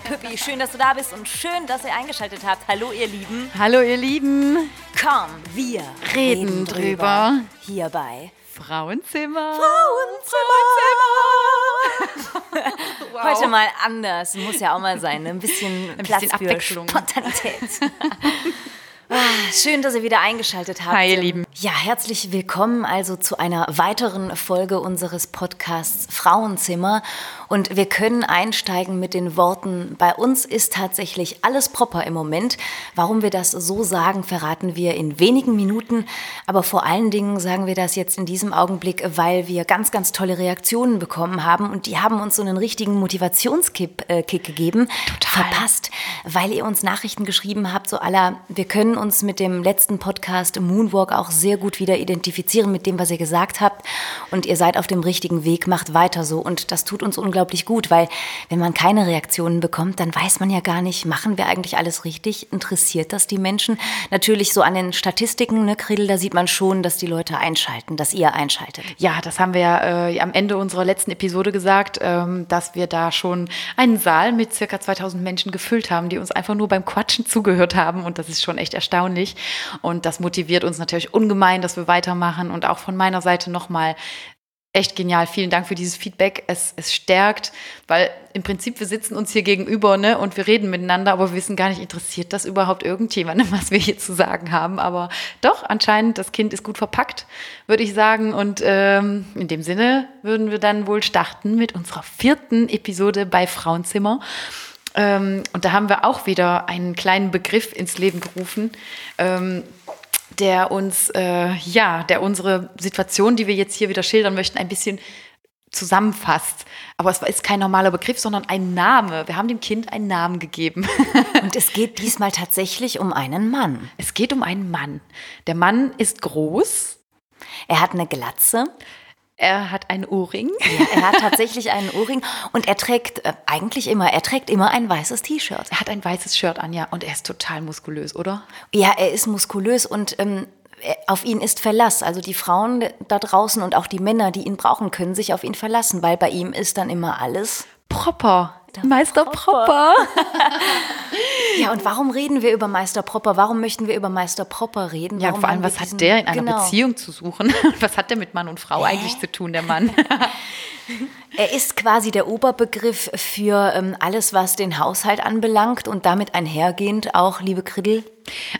Püppi. Schön, dass du da bist und schön, dass ihr eingeschaltet habt. Hallo, ihr Lieben. Hallo ihr Lieben. Komm, wir Reden drüber. Hierbei. Frauenzimmer. Heute mal anders. Muss ja auch mal sein. ne? Ein bisschen Ein Platz bisschen für Abwechslung. Spontanität. Ah, Schön, dass ihr wieder eingeschaltet habt. Hi, ihr Lieben. Ja, herzlich willkommen also zu einer weiteren Folge unseres Podcasts Frauenzimmer. Und wir können einsteigen mit den Worten, bei uns ist tatsächlich alles proper im Moment. Warum wir das so sagen, verraten wir in wenigen Minuten. Aber vor allen Dingen sagen wir das jetzt in diesem Augenblick, weil wir ganz, ganz tolle Reaktionen bekommen haben. Und die haben uns so einen richtigen Motivationskick äh, gegeben. Total. Verpasst, weil ihr uns Nachrichten geschrieben habt, so aller, wir können uns mit dem letzten Podcast Moonwalk auch sehr gut wieder identifizieren mit dem, was ihr gesagt habt. Und ihr seid auf dem richtigen Weg, macht weiter so. Und das tut uns unglaublich gut, weil wenn man keine Reaktionen bekommt, dann weiß man ja gar nicht, machen wir eigentlich alles richtig? Interessiert das die Menschen? Natürlich so an den Statistiken, ne, Krill, da sieht man schon, dass die Leute einschalten, dass ihr einschaltet. Ja, das haben wir ja äh, am Ende unserer letzten Episode gesagt, ähm, dass wir da schon einen Saal mit circa 2000 Menschen gefüllt haben, die uns einfach nur beim Quatschen zugehört haben. Und das ist schon echt erstaunlich. Und das motiviert uns natürlich ungemein, dass wir weitermachen. Und auch von meiner Seite nochmal echt genial. Vielen Dank für dieses Feedback. Es, es stärkt, weil im Prinzip wir sitzen uns hier gegenüber ne, und wir reden miteinander, aber wir wissen gar nicht, interessiert das überhaupt irgendjemandem, was wir hier zu sagen haben. Aber doch, anscheinend, das Kind ist gut verpackt, würde ich sagen. Und ähm, in dem Sinne würden wir dann wohl starten mit unserer vierten Episode bei Frauenzimmer. Ähm, und da haben wir auch wieder einen kleinen Begriff ins Leben gerufen. Ähm, der uns, äh, ja, der unsere Situation, die wir jetzt hier wieder schildern möchten, ein bisschen zusammenfasst. Aber es ist kein normaler Begriff, sondern ein Name. Wir haben dem Kind einen Namen gegeben. Und es geht diesmal tatsächlich um einen Mann. Es geht um einen Mann. Der Mann ist groß, Er hat eine Glatze. Er hat einen Ohrring. Ja, er hat tatsächlich einen Ohrring und er trägt äh, eigentlich immer, er trägt immer ein weißes T-Shirt. Er hat ein weißes Shirt an, ja, und er ist total muskulös, oder? Ja, er ist muskulös und ähm, auf ihn ist Verlass. Also die Frauen da draußen und auch die Männer, die ihn brauchen, können sich auf ihn verlassen, weil bei ihm ist dann immer alles. Propper. Der Meister Propper. Propper. Ja, und warum reden wir über Meister Propper? Warum möchten wir über Meister Propper reden? Ja, Warum vor allem, was hat diesen- der in einer genau. Beziehung zu suchen? Was hat der mit Mann und Frau eigentlich zu tun, der Mann? Er ist quasi der Oberbegriff für ähm, alles, was den Haushalt anbelangt und damit einhergehend auch, liebe Kriddel,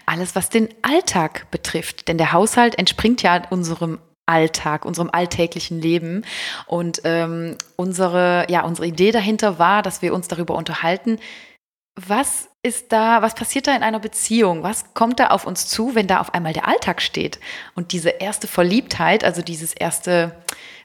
Alles, was den Alltag betrifft. Denn der Haushalt entspringt ja unserem Alltag, unserem alltäglichen Leben. Und ähm, unsere, ja, unsere Idee dahinter war, dass wir uns darüber unterhalten, was ist da, was passiert da in einer Beziehung? Was kommt da auf uns zu, wenn da auf einmal der Alltag steht? Und diese erste Verliebtheit, also dieses erste,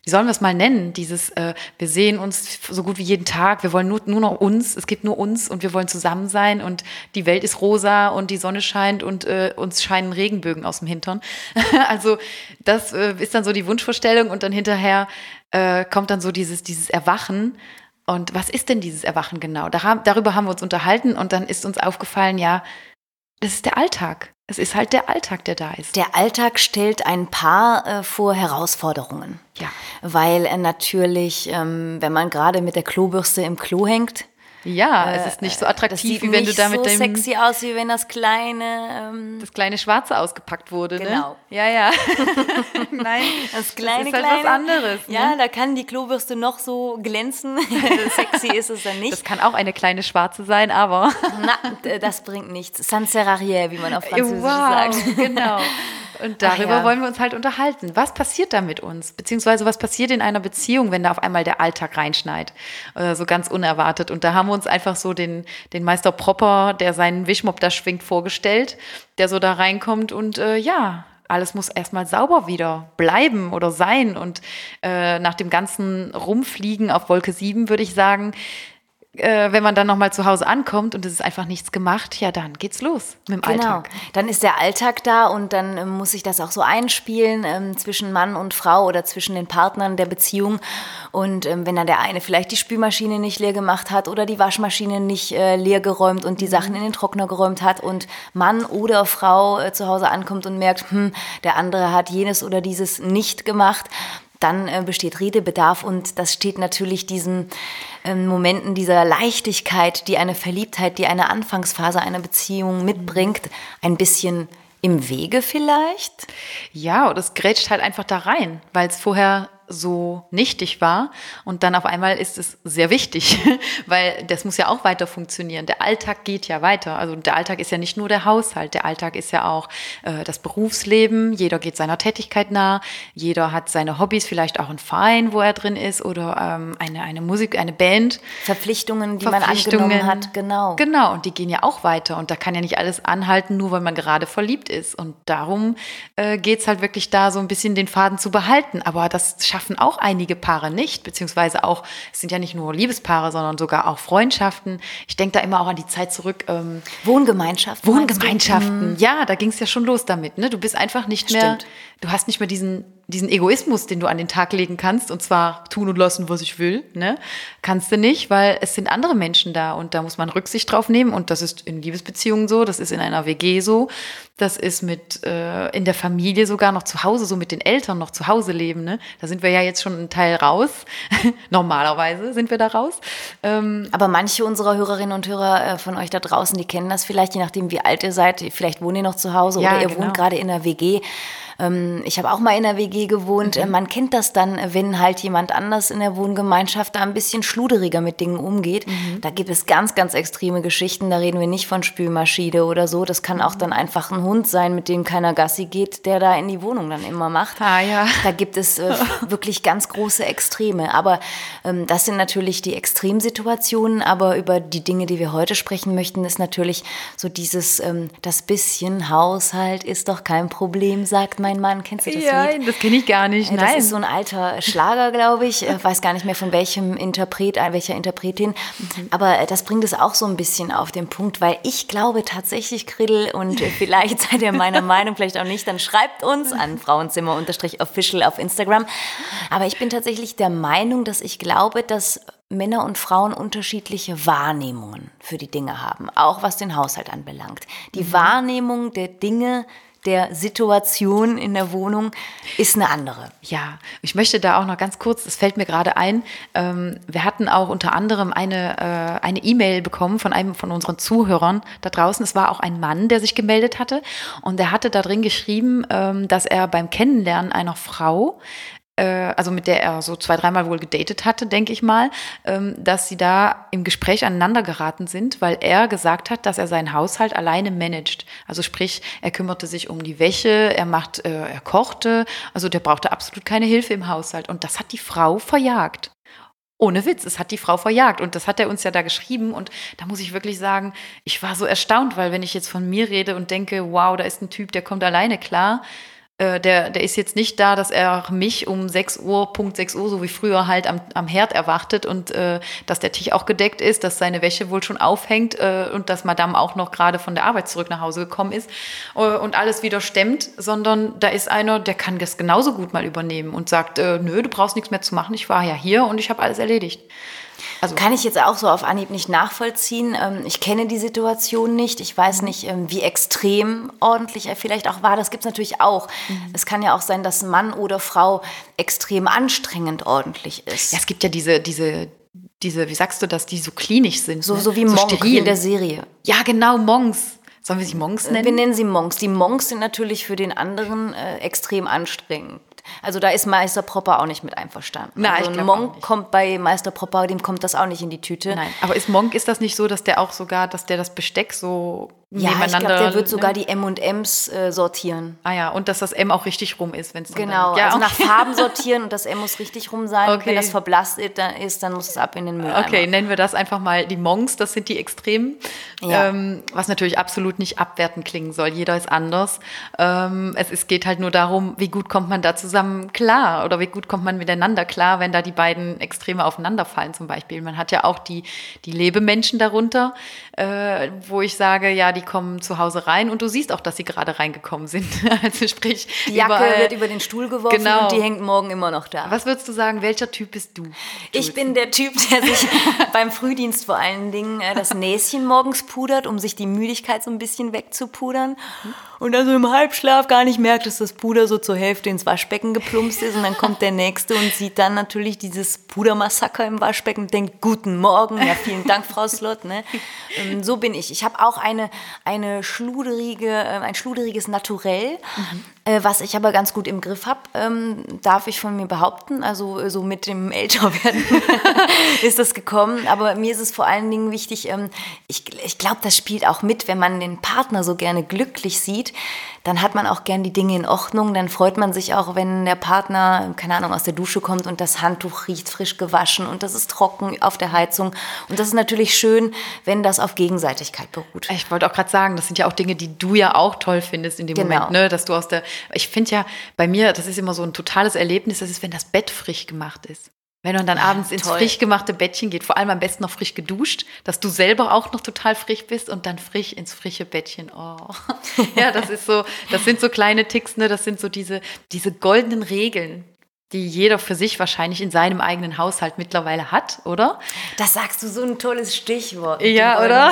wie sollen wir es mal nennen? Dieses, äh, wir sehen uns so gut wie jeden Tag, wir wollen nur, nur noch uns, es gibt nur uns und wir wollen zusammen sein und die Welt ist rosa und die Sonne scheint und äh, uns scheinen Regenbögen aus dem Hintern. also das äh, ist dann so die Wunschvorstellung und dann hinterher äh, kommt dann so dieses, dieses Erwachen. Und was ist denn dieses Erwachen genau? Da haben, darüber haben wir uns unterhalten und dann ist uns aufgefallen, ja, das ist der Alltag. Es ist halt der Alltag, der da ist. der Alltag stellt ein Paar äh, vor Herausforderungen. Ja. Weil er natürlich, ähm, wenn man gerade mit der Klobürste im Klo hängt, Ja, es ist nicht so das attraktiv, wie wenn du nicht da mit so sexy aus, wie wenn das kleine, ähm, das kleine Schwarze ausgepackt wurde. Genau. Ne? Ja, ja. Nein, das kleine, ist halt kleine. was anderes, ne? Ja, da kann die Klobürste noch so glänzen. sexy ist es dann nicht. das kann auch eine kleine Schwarze sein, aber Na, das bringt nichts. Sans serrarier, wie man auf Französisch sagt. genau. Und darüber ja. wollen wir uns halt unterhalten. Was passiert da mit uns? Beziehungsweise was passiert in einer Beziehung, wenn da auf einmal der Alltag reinschneit? Äh, so ganz unerwartet. Und da haben wir uns einfach so den, den Meister Propper, der seinen Wischmopp da schwingt, vorgestellt, der so da reinkommt und äh, ja, alles muss erstmal sauber wieder bleiben oder sein. Und äh, nach dem ganzen Rumfliegen auf Wolke 7 würde ich sagen, äh, wenn man dann nochmal zu Hause ankommt und es ist einfach nichts gemacht, ja, dann geht's los mit dem Genau. Alltag. Dann ist der Alltag da und dann ähm, muss sich das auch so einspielen ähm, zwischen Mann und Frau oder zwischen den Partnern der Beziehung. Und ähm, wenn dann der eine vielleicht die Spülmaschine nicht leer gemacht hat oder die Waschmaschine nicht äh, leer geräumt und die Sachen in den Trockner geräumt hat und Mann oder Frau äh, zu Hause ankommt und merkt, hm, der andere hat jenes oder dieses nicht gemacht, dann äh, besteht Redebedarf und das steht natürlich diesen ähm, Momenten dieser Leichtigkeit, die eine Verliebtheit, die eine Anfangsphase einer Beziehung mitbringt, ein bisschen im Wege vielleicht? Ja, oder es grätscht halt einfach da rein, weil es vorher so nichtig war und dann auf einmal ist es sehr wichtig, weil das muss ja auch weiter funktionieren. Der Alltag geht ja weiter. Also der Alltag ist ja nicht nur der Haushalt, der Alltag ist ja auch äh, das Berufsleben. Jeder geht seiner Tätigkeit nah, jeder hat seine Hobbys, vielleicht auch ein Verein, wo er drin ist oder ähm, eine, eine Musik, eine Band. Verpflichtungen, die Verpflichtungen, man angenommen hat, genau. Genau, und die gehen ja auch weiter und da kann ja nicht alles anhalten, nur weil man gerade verliebt ist. Und darum äh, geht es halt wirklich da so ein bisschen den Faden zu behalten. Aber das schafft schaffen auch einige Paare nicht, beziehungsweise auch, es sind ja nicht nur Liebespaare, sondern sogar auch Freundschaften. Ich denke da immer auch an die Zeit zurück. Ähm, Wohngemeinschaften. Wohngemeinschaften, ja, da ging es ja schon los damit. Ne? Du bist einfach nicht mehr, Stimmt. Du hast nicht mehr diesen diesen Egoismus, den du an den Tag legen kannst, und zwar tun und lassen, was ich will, ne? kannst du nicht, weil es sind andere Menschen da und da muss man Rücksicht drauf nehmen. Und das ist in Liebesbeziehungen so, das ist in einer WG so, das ist mit äh, in der Familie sogar noch zu Hause, so mit den Eltern noch zu Hause leben. Ne? Da sind wir ja jetzt schon einen Teil raus. Normalerweise sind wir da raus. Ähm, Aber manche unserer Hörerinnen und Hörer äh, von euch da draußen, die kennen das vielleicht, je nachdem, wie alt ihr seid. Vielleicht wohnt ihr noch zu Hause ja, oder ihr genau. wohnt gerade in der WG. Ähm, ich habe auch mal in der WG gewohnt. Mhm. Man kennt das dann, wenn halt jemand anders in der Wohngemeinschaft da ein bisschen schluderiger mit Dingen umgeht. Mhm. Da gibt es ganz, ganz extreme Geschichten. Da reden wir nicht von Spülmaschine oder so. Das kann auch dann einfach ein Hund sein, mit dem keiner Gassi geht, der da in die Wohnung dann immer macht. Ah, ja. Da gibt es äh, wirklich ganz große Extreme. Aber ähm, das sind natürlich die Extremsituationen. Aber über die Dinge, die wir heute sprechen möchten, ist natürlich so dieses, ähm, das bisschen Haushalt ist doch kein Problem, sagt man mein Mann. Kennst du das ja, Lied? das kenne ich gar nicht. Das Nein. ist so ein alter Schlager, glaube ich. Ich weiß gar nicht mehr von welchem Interpret, äh, welcher Interpretin. Mhm. Aber äh, das bringt es auch so ein bisschen auf den Punkt, weil ich glaube tatsächlich, Kriddel, und äh, vielleicht seid ihr meiner Meinung, vielleicht auch nicht, dann schreibt uns an Frauenzimmer-official auf Instagram. Aber ich bin tatsächlich der Meinung, dass ich glaube, dass Männer und Frauen unterschiedliche Wahrnehmungen für die Dinge haben, auch was den Haushalt anbelangt. Die mhm. Wahrnehmung der Dinge, der Situation in der Wohnung ist eine andere. Ja, ich möchte da auch noch ganz kurz, es fällt mir gerade ein, ähm, wir hatten auch unter anderem eine äh, eine E-Mail bekommen von einem von unseren Zuhörern da draußen. Es war auch ein Mann, der sich gemeldet hatte und der hatte da drin geschrieben, ähm, dass er beim Kennenlernen einer Frau also mit der er so zwei, dreimal wohl gedatet hatte, denke ich mal, ähm, dass sie da im Gespräch aneinander geraten sind, weil er gesagt hat, dass er seinen Haushalt alleine managt. Also sprich, er kümmerte sich um die Wäsche, er macht, äh, er kochte, also der brauchte absolut keine Hilfe im Haushalt. Und das hat die Frau verjagt. Ohne Witz, es hat die Frau verjagt und das hat er uns ja da geschrieben und da muss ich wirklich sagen, ich war so erstaunt, weil wenn ich jetzt von mir rede und denke, wow, da ist ein Typ, der kommt alleine klar, äh, der, der ist jetzt nicht da, dass er mich um 6 Uhr, Punkt 6 Uhr, so wie früher halt am, am Herd erwartet und äh, dass der Tisch auch gedeckt ist, dass seine Wäsche wohl schon aufhängt äh, und dass Madame auch noch gerade von der Arbeit zurück nach Hause gekommen ist äh, und alles wieder stemmt, sondern da ist einer, der kann das genauso gut mal übernehmen und sagt, äh, nö, du brauchst nichts mehr zu machen, ich war ja hier und ich habe alles erledigt. Also Kann ich jetzt auch so auf Anhieb nicht nachvollziehen. Ähm, ich kenne die Situation nicht. Ich weiß nicht, ähm, wie extrem ordentlich er vielleicht auch war. Das gibt es natürlich auch. Mhm. Es kann ja auch sein, dass Mann oder Frau extrem anstrengend ordentlich ist. Ja, es gibt ja diese, diese, diese, wie sagst du das, die so klinisch sind. So, ne? so wie so Monk in der Serie. Ja, genau, Monks. Sollen wir sie Monks nennen? Wir nennen sie Monks. Die Monks sind natürlich für den anderen äh, extrem anstrengend. Also da ist Meister Propper auch nicht mit einverstanden. Nein, also ein Monk kommt bei Meister Propper, dem kommt das auch nicht in die Tüte. Nein, aber ist Monk, ist das nicht so, dass der auch sogar, dass der das Besteck so ja, ich glaube, der wird sogar die M&Ms äh, sortieren. Ah ja, und dass das M auch richtig rum ist, wenn es Genau, ja, also okay. nach Farben sortieren und das M muss richtig rum sein. Okay. Wenn das verblasst ist, dann muss es ab in den Müll. Okay, nennen wir das einfach mal die Monks, das sind die Extremen. Ja. Ähm, was natürlich absolut nicht abwertend klingen soll. Jeder ist anders. Ähm, es, es geht halt nur darum, wie gut kommt man da zusammen klar oder wie gut kommt man miteinander klar, wenn da die beiden Extreme aufeinanderfallen zum Beispiel. Man hat ja auch die, die Lebemenschen darunter, äh, wo ich sage, ja, die kommen zu Hause rein und du siehst auch, dass sie gerade reingekommen sind. also sprich, die Jacke überall, wird über den Stuhl geworfen genau. und die hängt morgen immer noch da. Was würdest du sagen, welcher Typ bist du? Ich bin der Typ, der sich beim Frühdienst vor allen Dingen äh, das Näschen morgens pudert, um sich die Müdigkeit so ein bisschen wegzupudern. Und dann so im Halbschlaf gar nicht merkt, dass das Puder so zur Hälfte ins Waschbecken geplumpst ist und dann kommt der Nächste und sieht dann natürlich dieses Pudermassaker im Waschbecken und denkt, guten Morgen, ja vielen Dank, Frau Slot. Ne? Ähm, so bin ich. Ich habe auch eine, eine schluderige, äh, ein schluderiges Naturell, mhm. Äh, was ich aber ganz gut im Griff habe, ähm, darf ich von mir behaupten. Also äh, so mit dem Älterwerden ist das gekommen. Aber mir ist es vor allen Dingen wichtig, ähm, ich, ich glaube, das spielt auch mit, wenn man den Partner so gerne glücklich sieht, dann hat man auch gern die Dinge in Ordnung. Dann freut man sich auch, wenn der Partner, keine Ahnung, aus der Dusche kommt und das Handtuch riecht frisch gewaschen und das ist trocken auf der Heizung. Und das ist natürlich schön, wenn das auf Gegenseitigkeit beruht. Ich wollte auch gerade sagen, das sind ja auch Dinge, die du ja auch toll findest in dem genau. Moment, ne? dass du aus der, ich finde ja bei mir, das ist immer so ein totales Erlebnis, das ist, wenn das Bett frisch gemacht ist. Wenn man dann ja, abends ins frisch gemachte Bettchen geht, vor allem am besten noch frisch geduscht, dass du selber auch noch total frisch bist und dann frisch ins frische Bettchen. Oh. ja, das ist so, das sind so kleine Ticks, ne? Das sind so diese, diese goldenen Regeln, die jeder für sich wahrscheinlich in seinem eigenen Haushalt mittlerweile hat, oder? Das sagst du so ein tolles Stichwort. Ja, oder?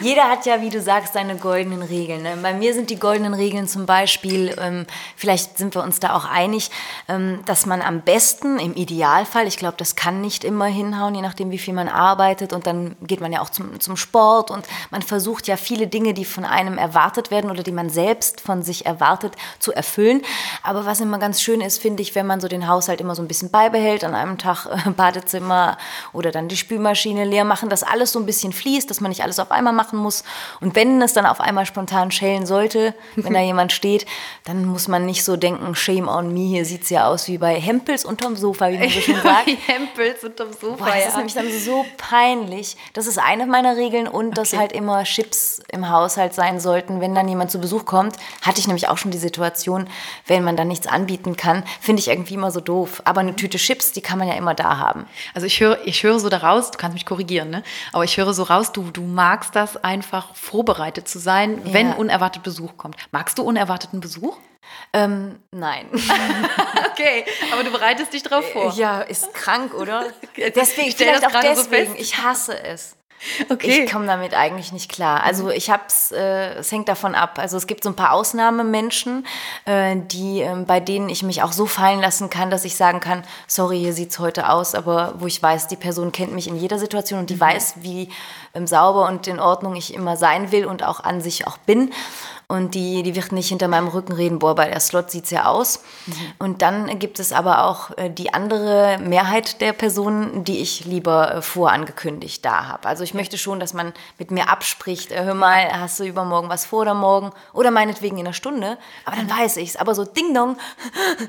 Jeder hat ja, wie du sagst, seine goldenen Regeln. Ne? Bei mir sind die goldenen Regeln zum Beispiel, ähm, vielleicht sind wir uns da auch einig, ähm, dass man am besten, im Idealfall, ich glaube, das kann nicht immer hinhauen, je nachdem, wie viel man arbeitet und dann geht man ja auch zum, zum Sport und man versucht ja viele Dinge, die von einem erwartet werden oder die man selbst von sich erwartet, zu erfüllen. Aber was immer ganz schön ist, finde ich, wenn man so den den Haushalt immer so ein bisschen beibehält, an einem Tag äh, Badezimmer oder dann die Spülmaschine leer machen, dass alles so ein bisschen fließt, dass man nicht alles auf einmal machen muss. Und wenn es dann auf einmal spontan schellen sollte, wenn da jemand steht, dann muss man nicht so denken, shame on me, hier sieht es ja aus wie bei Hempels unterm Sofa, wie man so schön sagt. Hempels unterm Sofa, Boah, das ja. ist nämlich dann so peinlich. Das ist eine meiner Regeln und okay. dass halt immer Chips im Haushalt sein sollten, wenn dann jemand zu Besuch kommt. Hatte ich nämlich auch schon die Situation, wenn man dann nichts anbieten kann, finde ich irgendwie immer so doof. Aber eine Tüte Chips, die kann man ja immer da haben. Also ich höre, ich höre so daraus, du kannst mich korrigieren, ne? aber ich höre so raus, du, du magst das einfach vorbereitet zu sein, ja. wenn unerwartet Besuch kommt. Magst du unerwarteten Besuch? Ähm, nein. okay, aber du bereitest dich drauf vor. Ja, ist krank, oder? Deswegen, vielleicht auch deswegen. So ich hasse es. Okay. Ich komme damit eigentlich nicht klar. Also ich hab's, äh, es hängt davon ab. Also es gibt so ein paar Ausnahmemenschen, äh, die, äh, bei denen ich mich auch so fallen lassen kann, dass ich sagen kann, sorry, hier sieht's heute aus, aber wo ich weiß, die Person kennt mich in jeder Situation und die mhm. weiß, wie ähm, sauber und in Ordnung ich immer sein will und auch an sich auch bin und die, die wird nicht hinter meinem Rücken reden, boah, bei der Slot sieht es ja aus. Mhm. Und dann gibt es aber auch äh, die andere Mehrheit der Personen, die ich lieber äh, vorangekündigt da habe. Also ich möchte schon, dass man mit mir abspricht, äh, hör mal, hast du übermorgen was vor oder morgen? Oder meinetwegen in einer Stunde, aber dann weiß ich es. Aber so Ding Dong.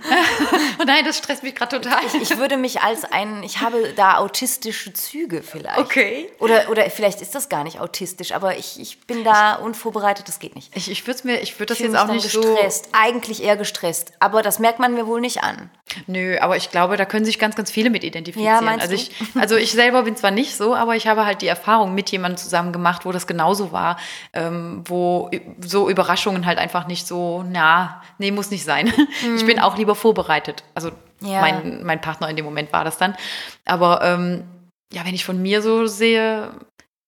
oh nein, das stresst mich gerade total. Ich, ich, würde mich als ein, ich habe da autistische Züge vielleicht. Okay. Oder, oder vielleicht ist das gar nicht autistisch, aber ich, ich bin da unvorbereitet, das geht nicht. Ich, ich würde mir, ich würde das jetzt auch nicht gestresst. so. Eigentlich eher gestresst, aber das merkt man mir wohl nicht an. Nö, aber ich glaube, da können sich ganz, ganz viele mit identifizieren. Ja, meinst also ich, also ich selber bin zwar nicht so, aber ich habe halt die Erfahrung mit jemandem zusammen gemacht, wo das genauso war, ähm, wo so Überraschungen halt einfach nicht so, na, nee, muss nicht sein. Mhm. Ich bin auch lieber vorbereitet. Also ja. mein, mein Partner in dem Moment war das dann. Aber ähm, ja, wenn ich von mir so sehe,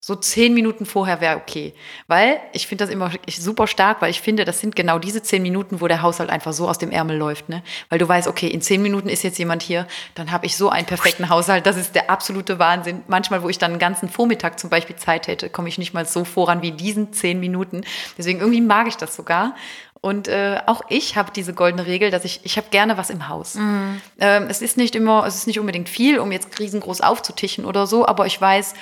so zehn Minuten vorher wäre okay. Weil ich finde das immer super stark, weil ich finde, das sind genau diese zehn Minuten, wo der Haushalt einfach so aus dem Ärmel läuft. Ne? Weil du weißt, okay, in zehn Minuten ist jetzt jemand hier, dann habe ich so einen perfekten Haushalt. Das ist der absolute Wahnsinn. Manchmal, wo ich dann einen ganzen Vormittag zum Beispiel Zeit hätte, komme ich nicht mal so voran wie diesen zehn Minuten. Deswegen irgendwie mag ich das sogar. Und äh, auch ich habe diese goldene Regel, dass ich, ich habe gerne was im Haus. Mhm. Ähm, es ist nicht immer, es ist nicht unbedingt viel, um jetzt riesengroß aufzutischen oder so, aber ich weiß,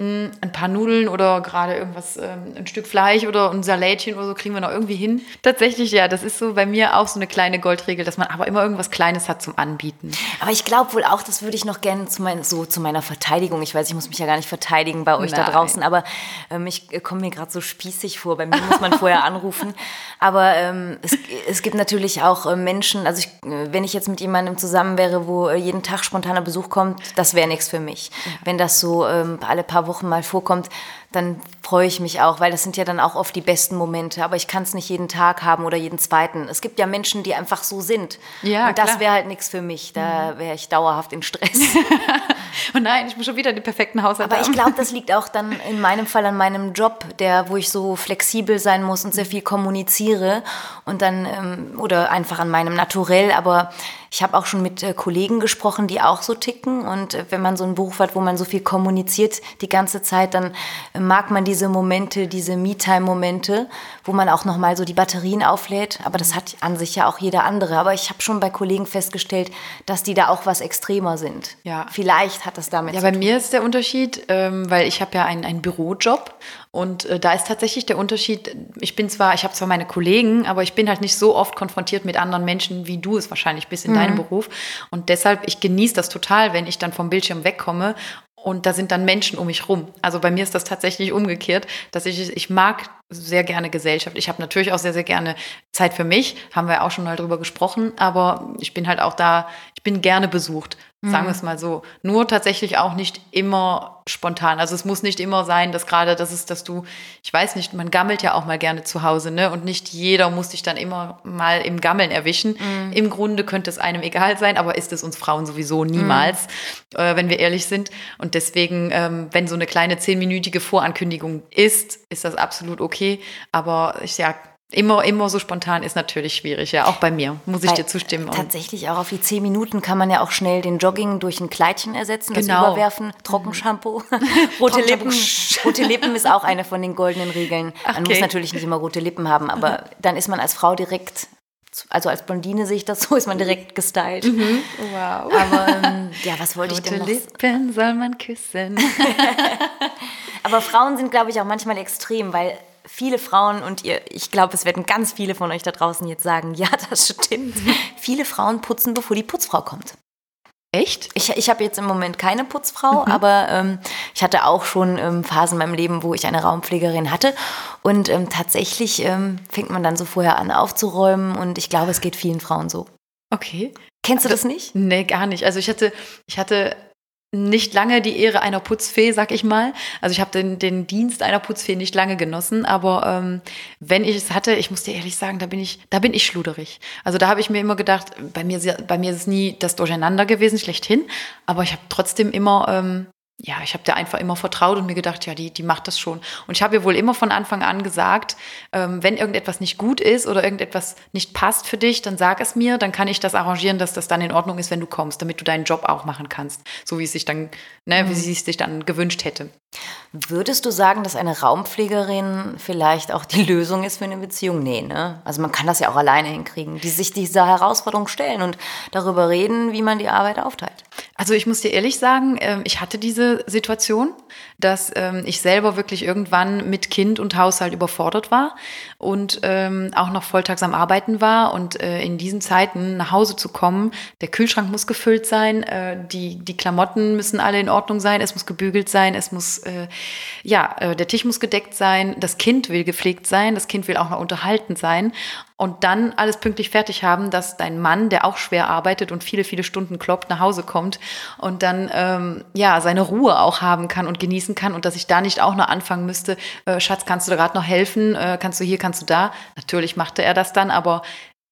ein paar Nudeln oder gerade irgendwas, ähm, ein Stück Fleisch oder ein Salätchen oder so kriegen wir noch irgendwie hin. Tatsächlich, ja, das ist so bei mir auch so eine kleine Goldregel, dass man aber immer irgendwas Kleines hat zum Anbieten. Aber ich glaube wohl auch, das würde ich noch gerne zu mein, so zu meiner Verteidigung. Ich weiß, ich muss mich ja gar nicht verteidigen bei euch Nein. da draußen, aber ähm, ich äh, komme mir gerade so spießig vor. Bei mir muss man vorher anrufen. Aber ähm, es, es, gibt natürlich auch äh, Menschen, also ich, äh, wenn ich jetzt mit jemandem zusammen wäre, wo äh, jeden Tag spontaner Besuch kommt, das wäre nichts für mich. Ja. Wenn das so ähm, alle paar Wochen mal vorkommt, dann freue ich mich auch, weil das sind ja dann auch oft die besten Momente. Aber ich kann es nicht jeden Tag haben oder jeden zweiten. Es gibt ja Menschen, die einfach so sind. Ja, Und das wäre halt nichts für mich. Da wäre ich dauerhaft in Stress. Und nein, ich muss schon wieder den perfekten Haushalt Aber ich haben. glaube, das liegt auch dann in meinem Fall an meinem Job, der, wo ich so flexibel sein muss und sehr viel kommuniziere und dann ähm, oder einfach an meinem Naturell. Aber ich habe auch schon mit äh, Kollegen gesprochen, die auch so ticken. Und äh, wenn man so einen Beruf hat, wo man so viel kommuniziert die ganze Zeit, dann mag man diese Momente, diese Me-Time-Momente, wo man auch nochmal so die Batterien auflädt. Aber das hat an sich ja auch jeder andere. Aber ich habe schon bei Kollegen festgestellt, dass die da auch was extremer sind. Ja. Vielleicht hat das damit Ja, zu bei mir ist der Unterschied, ähm, weil ich habe ja einen, einen Bürojob und äh, da ist tatsächlich der Unterschied, ich bin zwar, ich habe zwar meine Kollegen, aber ich bin halt nicht so oft konfrontiert mit anderen Menschen, wie du es wahrscheinlich bist in deinem Beruf. Und deshalb, ich genieße das total, wenn ich dann vom Bildschirm wegkomme und da sind dann Menschen um mich rum. Also bei mir ist das tatsächlich umgekehrt, dass ich, ich mag sehr gerne Gesellschaft. Ich habe natürlich auch sehr, sehr gerne Zeit für mich, haben wir auch schon mal drüber gesprochen, aber ich bin halt auch da, ich bin gerne besucht, sagen wir es mal so. Nur tatsächlich auch nicht immer spontan. Also es muss nicht immer sein, dass gerade das ist, dass du, ich weiß nicht, man gammelt ja auch mal gerne zu Hause, ne? Und nicht jeder muss dich dann immer mal im Gammeln erwischen. Im Grunde könnte es einem egal sein, aber ist es uns Frauen sowieso niemals, äh, wenn wir ehrlich sind. Und deswegen, ähm, wenn so eine kleine zehnminütige Vorankündigung ist, ist das absolut okay. Aber ich ja, immer, immer so spontan ist natürlich schwierig, ja, auch bei mir, muss ich Weil dir zustimmen. Und Tatsächlich auch auf die zehn Minuten kann man ja auch schnell den Jogging durch ein Kleidchen ersetzen, das Genau. Überwerfen, Trockenshampoo, rote Lippen. Rote Lippen ist auch eine von den goldenen Regeln. Man Okay. muss natürlich nicht immer rote Lippen haben, aber dann ist man als Frau direkt, also als Blondine sehe ich das so, ist man direkt gestylt. wow. Aber ähm, ja, was wollte ich Rote denn noch? Lippen soll man küssen. Aber Frauen sind, glaube ich, auch manchmal extrem, weil viele Frauen und ihr, ich glaube, es werden ganz viele von euch da draußen jetzt sagen, ja, das stimmt. viele Frauen putzen, bevor die Putzfrau kommt. Echt? Ich, ich habe jetzt im Moment keine Putzfrau, aber ähm, ich hatte auch schon ähm, Phasen in meinem Leben, wo ich eine Raumpflegerin hatte. Und ähm, tatsächlich ähm, fängt man dann so vorher an aufzuräumen und ich glaube, es geht vielen Frauen so. Okay. Kennst du das nicht? Nee, gar nicht. Also ich hatte, ich hatte nicht lange die Ehre einer Putzfee, sag ich mal. Also ich habe den, den Dienst einer Putzfee nicht lange genossen, aber ähm, wenn ich es hatte, ich muss dir ehrlich sagen, da bin ich, da bin ich schluderig. Also da habe ich mir immer gedacht, bei mir, bei mir ist es nie das Durcheinander gewesen, schlechthin, aber ich habe trotzdem immer ähm, ja, ich habe der einfach immer vertraut und mir gedacht, ja, die, die macht das schon. Und ich habe ihr wohl immer von Anfang an gesagt, ähm, wenn irgendetwas nicht gut ist oder irgendetwas nicht passt für dich, dann sag es mir, dann kann ich das arrangieren, dass das dann in Ordnung ist, wenn du kommst, damit du deinen Job auch machen kannst, so wie es sich dann, ne, wie sie es sich dann gewünscht hätte. Würdest du sagen, dass eine Raumpflegerin vielleicht auch die Lösung ist für eine Beziehung? Nee, ne? Also man kann das ja auch alleine hinkriegen, die sich dieser Herausforderung stellen und darüber reden, wie man die Arbeit aufteilt. Also ich muss dir ehrlich sagen, ähm, ich hatte diese Situation, dass ähm, ich selber wirklich irgendwann mit Kind und Haushalt überfordert war und ähm, auch noch volltags am Arbeiten war und äh, in diesen Zeiten nach Hause zu kommen, der Kühlschrank muss gefüllt sein, äh, die, die Klamotten müssen alle in Ordnung sein, es muss gebügelt sein, es muss, äh, ja, äh, der Tisch muss gedeckt sein, das Kind will gepflegt sein, das Kind will auch noch unterhalten sein und dann alles pünktlich fertig haben, dass dein Mann, der auch schwer arbeitet und viele, viele Stunden kloppt, nach Hause kommt und dann ähm, ja seine Ruhe auch haben kann und genießen kann und dass ich da nicht auch noch anfangen müsste, äh, Schatz, kannst du da gerade noch helfen? Äh, kannst du hier, kannst du da? Natürlich machte er das dann, aber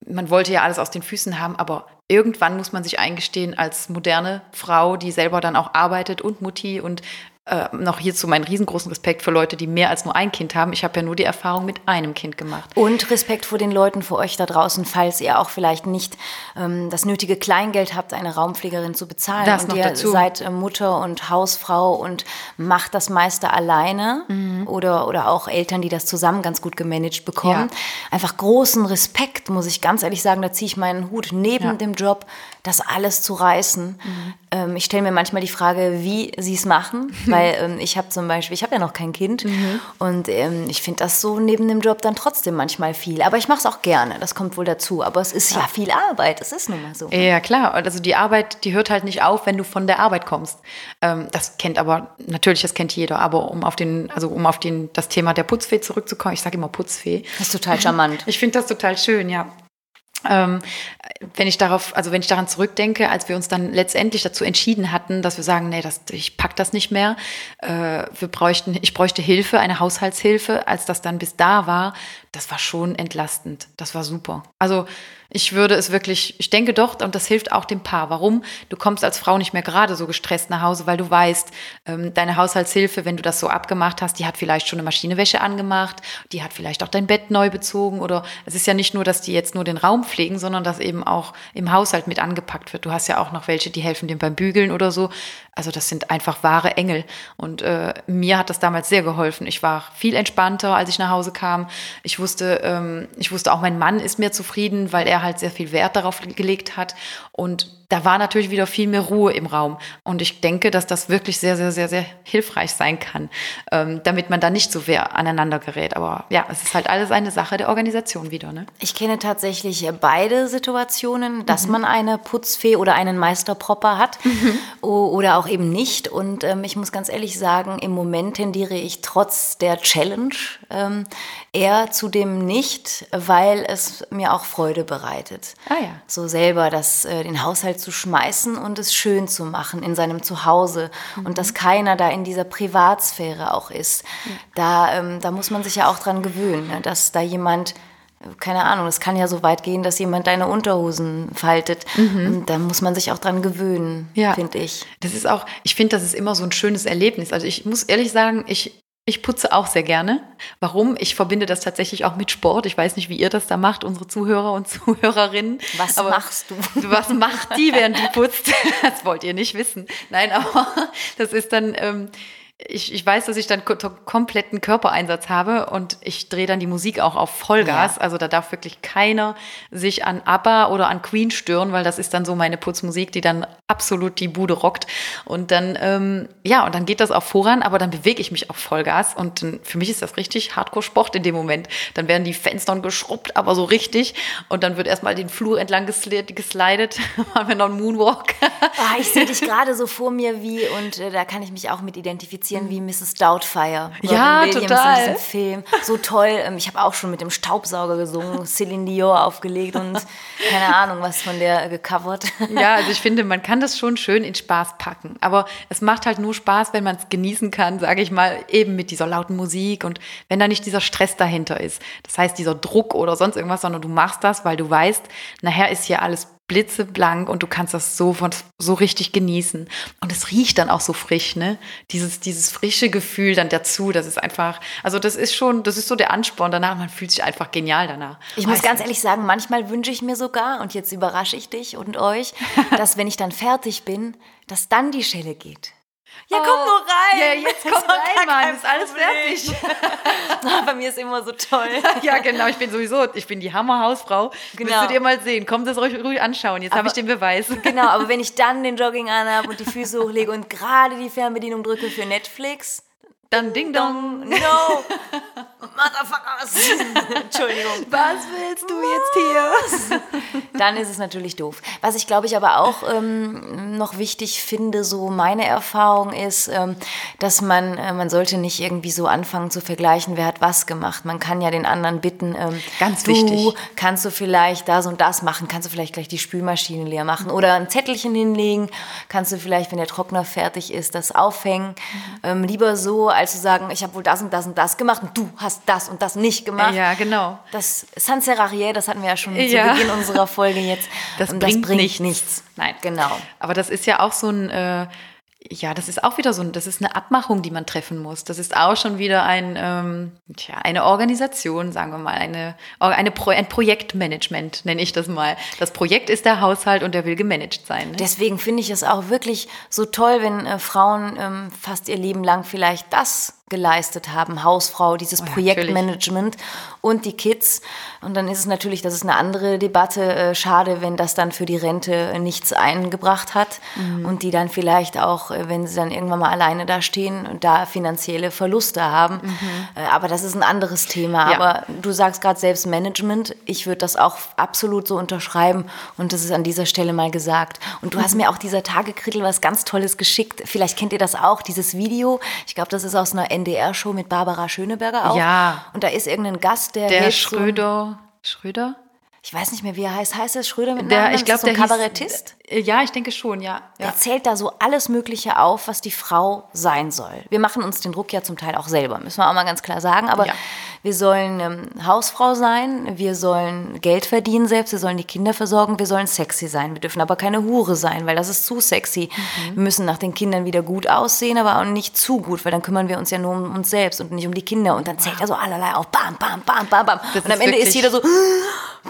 man wollte ja alles aus den Füßen haben, aber irgendwann muss man sich eingestehen als moderne Frau, die selber dann auch arbeitet und Mutti und äh, noch hierzu meinen riesengroßen Respekt für Leute, die mehr als nur ein Kind haben. Ich habe ja nur die Erfahrung mit einem Kind gemacht. Und Respekt vor den Leuten, vor euch da draußen, falls ihr auch vielleicht nicht ähm, das nötige Kleingeld habt, eine Raumpflegerin zu bezahlen. Das und noch ihr dazu. seid äh, Mutter und Hausfrau und macht das meiste alleine Mhm. oder, oder auch Eltern, die das zusammen ganz gut gemanagt bekommen. Ja. Einfach großen Respekt, muss ich ganz ehrlich sagen, da ziehe ich meinen Hut neben Ja. dem Job, das alles zu reißen. Ähm, ich stelle mir manchmal die Frage, wie sie es machen, weil ähm, ich habe zum Beispiel, ich habe ja noch kein Kind und ähm, ich finde das so neben dem Job dann trotzdem manchmal viel. Aber ich mache es auch gerne, das kommt wohl dazu. Aber es ist ja, viel Arbeit, es ist nun mal so. Ja, klar. Also die Arbeit, die hört halt nicht auf, wenn du von der Arbeit kommst. Ähm, das kennt aber, natürlich, das kennt jeder, aber um auf den, also um auf den, das Thema der Putzfee zurückzukommen, ich sage immer Putzfee. Das ist total charmant. Ich finde das total schön, ja. Ähm, wenn ich darauf, also wenn ich daran zurückdenke, als wir uns dann letztendlich dazu entschieden hatten, dass wir sagen, nee, das, ich pack das nicht mehr, äh, wir bräuchten, ich bräuchte Hilfe, eine Haushaltshilfe, als das dann bis da war, das war schon entlastend. Das war super. Also ich würde es wirklich, ich denke doch, und das hilft auch dem Paar. Warum? Du kommst als Frau nicht mehr gerade so gestresst nach Hause, weil du weißt, ähm, deine Haushaltshilfe, wenn du das so abgemacht hast, die hat vielleicht schon eine Maschinewäsche angemacht, die hat vielleicht auch dein Bett neu bezogen oder es ist ja nicht nur, dass die jetzt nur den Raum pflegen, sondern dass eben auch im Haushalt mit angepackt wird. Du hast ja auch noch welche, die helfen dir beim Bügeln oder so. Also das sind einfach wahre Engel. Und äh, mir hat das damals sehr geholfen. Ich war viel entspannter, als ich nach Hause kam. Ich wusste, ähm, ich wusste auch, mein Mann ist mir zufrieden, weil er halt sehr viel Wert darauf gelegt hat. Und da war natürlich wieder viel mehr Ruhe im Raum. Und ich denke, dass das wirklich sehr, sehr, sehr, sehr hilfreich sein kann, ähm, damit man da nicht so sehr aneinander gerät. Aber ja, es ist halt alles eine Sache der Organisation wieder. Ne? Ich kenne tatsächlich beide Situationen, dass mhm. man eine Putzfee oder einen Meisterpropper hat mhm. oder auch eben nicht. Und ähm, ich muss ganz ehrlich sagen, im Moment tendiere ich trotz der Challenge ähm, eher zu dem nicht, weil es mir auch Freude bereitet. Ah ja. So selber das, äh, den Haushalt zu schmeißen und es schön zu machen in seinem Zuhause mhm. und dass keiner da in dieser Privatsphäre auch ist. Ja. Da, ähm, da muss man sich ja auch dran gewöhnen, ne? dass da jemand keine Ahnung, es kann ja so weit gehen, dass jemand deine Unterhosen faltet. Mhm. Und da muss man sich auch dran gewöhnen, ja. finde ich. Das ist auch, ich finde, das ist immer so ein schönes Erlebnis. Also ich muss ehrlich sagen, ich ich putze auch sehr gerne. Warum? Ich verbinde das tatsächlich auch mit Sport. Ich weiß nicht, wie ihr das da macht, unsere Zuhörer und Zuhörerinnen. Was aber machst du? Was macht die, während die putzt? Das wollt ihr nicht wissen. Nein, aber das ist dann, ähm, ich, ich weiß, dass ich dann kompletten Körpereinsatz habe und ich drehe dann die Musik auch auf Vollgas. Ja. Also da darf wirklich keiner sich an ABBA oder an Queen stören, weil das ist dann so meine Putzmusik, die dann absolut die Bude rockt. Und dann, ähm, ja, und dann geht das auch voran, aber dann bewege ich mich auf Vollgas und dann, für mich ist das richtig Hardcore-Sport in dem Moment. Dann werden die Fenster geschrubbt, aber so richtig. Und dann wird erstmal den Flur entlang geslidet, geslidet machen wir noch einen Moonwalk. Oh, ich sehe dich gerade so vor mir wie, und äh, da kann ich mich auch mit identifizieren identifizieren wie Mrs. Doubtfire. Robin ja, Williams total. in diesem Film. So toll. Ähm, ich habe auch schon mit dem Staubsauger gesungen, Celine Dior aufgelegt und keine Ahnung, was von der gecovert. Ja, also ich finde, man kann das schon schön in Spaß packen. Aber es macht halt nur Spaß, wenn man es genießen kann, sage ich mal, eben mit dieser lauten Musik und wenn da nicht dieser Stress dahinter ist. Das heißt, dieser Druck oder sonst irgendwas, sondern du machst das, weil du weißt, nachher ist hier alles blitzeblank und du kannst das so so richtig genießen und es riecht dann auch so frisch, ne? Dieses dieses frische Gefühl dann dazu, das ist einfach, also das ist schon, das ist so der Ansporn danach, man fühlt sich einfach genial danach. Ich muss ganz ehrlich sagen, manchmal wünsche ich mir sogar und jetzt überrasche ich dich und euch, dass wenn ich dann fertig bin, dass dann die Schelle geht. Ja, komm nur rein. Ja, jetzt komm rein, Mann. Ist alles fertig. Bei mir ist immer so toll. ja, genau. Ich bin sowieso, ich bin die Hammerhausfrau. Genau. Müsstet ihr mal sehen. Kommt das euch ruhig anschauen. Jetzt habe ich den Beweis. genau, aber wenn ich dann den Jogging anhabe und die Füße hochlege und gerade die Fernbedienung drücke für Netflix, dann Ding Dong. No. Motherfuckers. Entschuldigung. Was willst du jetzt hier? Dann ist es natürlich doof. Was ich glaube ich aber auch ähm, noch wichtig finde, so meine Erfahrung ist, ähm, dass man, äh, man sollte nicht irgendwie so anfangen zu vergleichen, wer hat was gemacht. Man kann ja den anderen bitten, ähm, ganz du, wichtig. Kannst du vielleicht das und das machen? Kannst du vielleicht gleich die Spülmaschine leer machen? Oder ein Zettelchen hinlegen? Kannst du vielleicht, wenn der Trockner fertig ist, das aufhängen? Mhm. Ähm, lieber so, als zu sagen, ich habe wohl das und das und das gemacht und du hast das und das nicht gemacht. Ja, genau. Das Sancerarier, das hatten wir ja schon ja. zu Beginn unserer Folge jetzt. Das, bringt, das bringt nichts. nichts. Nein, genau. Aber das ist ja auch so ein äh, ja, das ist auch wieder so, das ist eine Abmachung, die man treffen muss. Das ist auch schon wieder ein, ähm, tja, eine Organisation, sagen wir mal, eine, eine Pro, ein Projektmanagement, nenne ich das mal. Das Projekt ist der Haushalt und der will gemanagt sein. Ne? Deswegen finde ich es auch wirklich so toll, wenn äh, Frauen ähm, fast ihr Leben lang vielleicht das geleistet haben, Hausfrau, dieses oh ja, Projektmanagement und die Kids. Und dann ist es natürlich, das ist eine andere Debatte, äh, schade, wenn das dann für die Rente nichts eingebracht hat mhm. und die dann vielleicht auch, äh, wenn sie dann irgendwann mal alleine da stehen und da finanzielle Verluste haben. Mhm. Äh, aber das ist ein anderes Thema. Ja. Aber du sagst gerade Selbstmanagement, ich würde das auch absolut so unterschreiben und das ist an dieser Stelle mal gesagt. Und du mhm. hast mir auch dieser Tagekrittel was ganz Tolles geschickt. Vielleicht kennt ihr das auch, dieses Video. Ich glaube, das ist aus einer NDR-Show mit Barbara Schöneberger auch. Ja. Und da ist irgendein Gast, der. Der Schröder. So Schröder? Ich weiß nicht mehr, wie er heißt. Heißt er Schröder mit Der, Nachnamen? ich glaube, das der so ein hieß- Kabarettist. Äh, Ja, ich denke schon, ja. ja. Der zählt da so alles Mögliche auf, was die Frau sein soll. Wir machen uns den Druck ja zum Teil auch selber, müssen wir auch mal ganz klar sagen. Aber Ja. wir sollen ähm, Hausfrau sein, wir sollen Geld verdienen selbst, wir sollen die Kinder versorgen, wir sollen sexy sein. Wir dürfen aber keine Hure sein, weil das ist zu sexy. Mhm. Wir müssen nach den Kindern wieder gut aussehen, aber auch nicht zu gut, weil dann kümmern wir uns ja nur um uns selbst und nicht um die Kinder. Und dann zählt er so allerlei auf. Bam, bam, bam, bam, bam. Das und am Ende ist jeder so,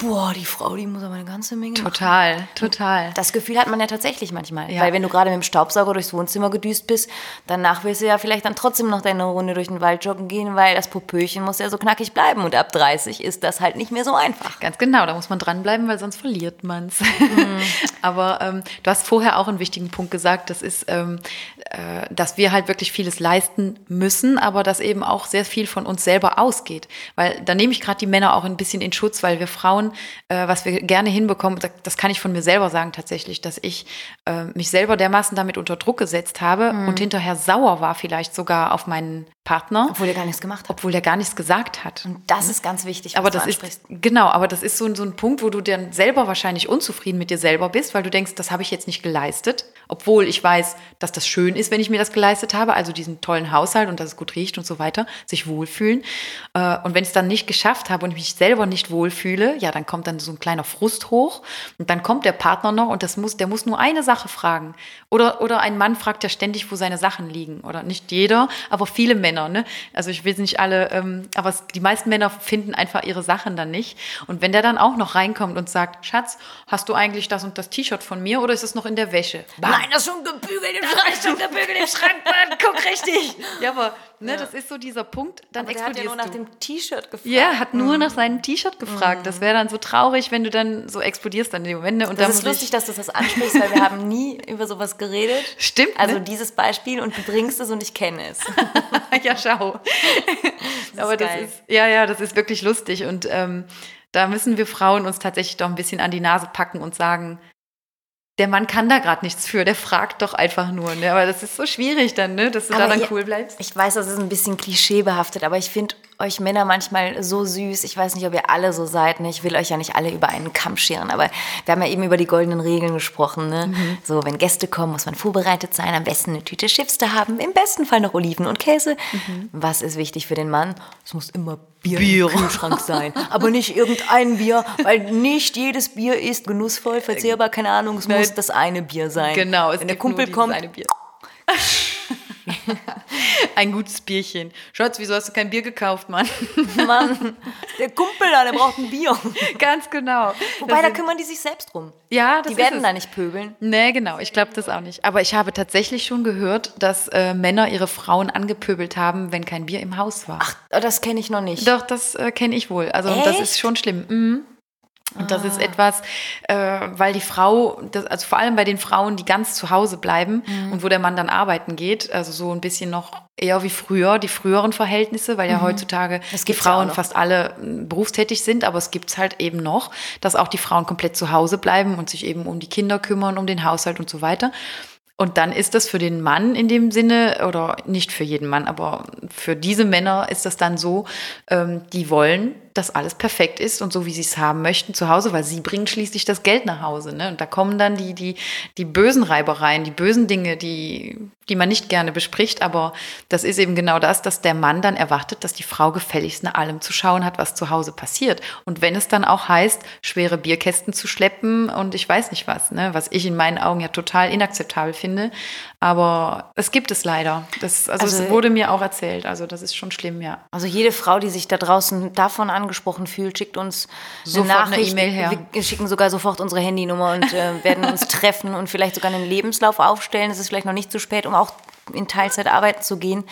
boah, die Frau, die muss aber eine ganze Menge machen. Total, total. Das Gefühl hat man ja tatsächlich manchmal. Ja. Weil wenn du gerade mit dem Staubsauger durchs Wohnzimmer gedüst bist, danach willst du ja vielleicht dann trotzdem noch deine Runde durch den Wald joggen gehen, weil das Popöchen muss ja so knackig bleiben. Und ab 30 ist das halt nicht mehr so einfach. Ganz genau, da muss man dranbleiben, weil sonst verliert man es. Mhm. Aber ähm, du hast vorher auch einen wichtigen Punkt gesagt, das ist, ähm, äh, dass wir halt wirklich vieles leisten müssen, aber dass eben auch sehr viel von uns selber ausgeht. Weil da nehme ich gerade die Männer auch ein bisschen in Schutz, weil wir Frauen, äh, was wir gerne hinbekommen, das- das kann ich von mir selber sagen tatsächlich, dass ich äh, mich selber dermaßen damit unter Druck gesetzt habe Mhm. und hinterher sauer war vielleicht sogar auf meinen Partner, Obwohl ihr gar nichts gemacht habt. obwohl der gar nichts gesagt hat. Und das ist ganz wichtig, was Aber du das ist, ansprichst. genau, aber das ist so, ein- so ein Punkt, wo du dann selber wahrscheinlich unzufrieden mit dir selber bist, weil du denkst, das habe ich jetzt nicht geleistet. Obwohl ich weiß, dass das schön ist, wenn ich mir das geleistet habe, also diesen tollen Haushalt und dass es gut riecht und so weiter, sich wohlfühlen. Äh, Und wenn ich es dann nicht geschafft habe und mich selber nicht wohlfühle, ja, dann kommt dann so ein kleiner Frust hoch und dann kommt der Partner noch und das muss, der muss nur eine Sache fragen. Oder, oder ein Mann fragt ja ständig, wo seine Sachen liegen. Oder nicht jeder, aber viele Männer. Ne? Also ich will es nicht alle, ähm, aber es, die meisten Männer finden einfach ihre Sachen dann nicht. Und wenn der dann auch noch reinkommt und sagt, Schatz, hast du eigentlich das und das T-Shirt von mir oder ist es noch in der Wäsche? Bam. Nein, das ist schon gebügelt im Schrank, schon gebügelt im Schrank, Mann, guck richtig. Ja, aber ne, das ist so dieser Punkt, dann Aber der hat ja nur nach explodierst du. dem T-Shirt gefragt. Ja, er hat nur nach seinem T-Shirt gefragt. Das wäre dann so traurig, wenn du dann so explodierst dann in dem Moment. ne? Und Das ist lustig, dass du das ansprichst, weil wir haben nie über sowas geredet. Stimmt, Also ne? dieses Beispiel und du bringst es und ich kenne es. ja, schau. Aber das geil. ist, ja, ja, das ist wirklich lustig. Und ähm, da müssen wir Frauen uns tatsächlich doch ein bisschen an die Nase packen und sagen, der Mann kann da gerade nichts für, der fragt doch einfach nur. Ne? Aber das ist so schwierig dann, ne? dass du da Aber dann ihr- cool bleibst. Ich weiß, das ist ein bisschen klischeebehaftet, aber ich finde euch Männer manchmal so süß. Ich weiß nicht, ob ihr alle so seid. Ne? Ich will euch ja nicht alle über einen Kamm scheren, aber wir haben ja eben über die goldenen Regeln gesprochen. Ne? Mhm. So, wenn Gäste kommen, muss man vorbereitet sein, am besten eine Tüte Chips da haben, im besten Fall noch Oliven und Käse. Mhm. Was ist wichtig für den Mann? Es muss immer Bier, im Kühlschrank sein. Aber nicht irgendein Bier, weil nicht jedes Bier ist genussvoll, verzehrbar, keine Ahnung. Es muss das eine Bier sein. Genau, es wenn der Kumpel kommt, Ein gutes Bierchen. Schatz, wieso hast du kein Bier gekauft, Mann? Mann, der Kumpel da, der braucht ein Bier. Ganz genau. Wobei, Das da kümmern die sich selbst drum. ja, das Die werden es. da nicht pöbeln. Nee, genau. Ich glaube das auch nicht. Aber ich habe tatsächlich schon gehört, dass äh, Männer ihre Frauen angepöbelt haben, wenn kein Bier im Haus war. Ach, das kenne ich noch nicht. Doch, das äh, kenne ich wohl. Also und das Echt? ist schon schlimm. Mhm. Und das Ah. ist etwas, äh, weil die Frau, das, also vor allem bei den Frauen, die ganz zu Hause bleiben Mhm. und wo der Mann dann arbeiten geht, also so ein bisschen noch eher wie früher, die früheren Verhältnisse, weil ja heutzutage Mhm. Das die ja Frauen noch. fast alle m, berufstätig sind, aber es gibt es halt eben noch, dass auch die Frauen komplett zu Hause bleiben und sich eben um die Kinder kümmern, um den Haushalt und so weiter. Und dann ist das für den Mann in dem Sinne, oder nicht für jeden Mann, aber für diese Männer ist das dann so, ähm, die wollen, dass alles perfekt ist und so, wie sie es haben möchten zu Hause, weil sie bringen schließlich das Geld nach Hause. Ne? Und da kommen dann die, die, die bösen Reibereien, die bösen Dinge, die, die man nicht gerne bespricht. Aber das ist eben genau das, dass der Mann dann erwartet, dass die Frau gefälligst nach allem zu schauen hat, was zu Hause passiert. Und wenn es dann auch heißt, schwere Bierkästen zu schleppen und ich weiß nicht was, ne? was ich in meinen Augen ja total inakzeptabel finde. Aber es gibt es leider. Das, also, Also- es wurde mir auch erzählt. Also das ist schon schlimm, ja. Also jede Frau, die sich da draußen davon angesprochen fühlt, schickt uns Sofort eine. E-Mail her. Wir schicken sogar sofort unsere Handynummer und äh, werden uns treffen und vielleicht sogar einen Lebenslauf aufstellen. Es ist vielleicht noch nicht zu spät, um auch in Teilzeit arbeiten zu gehen.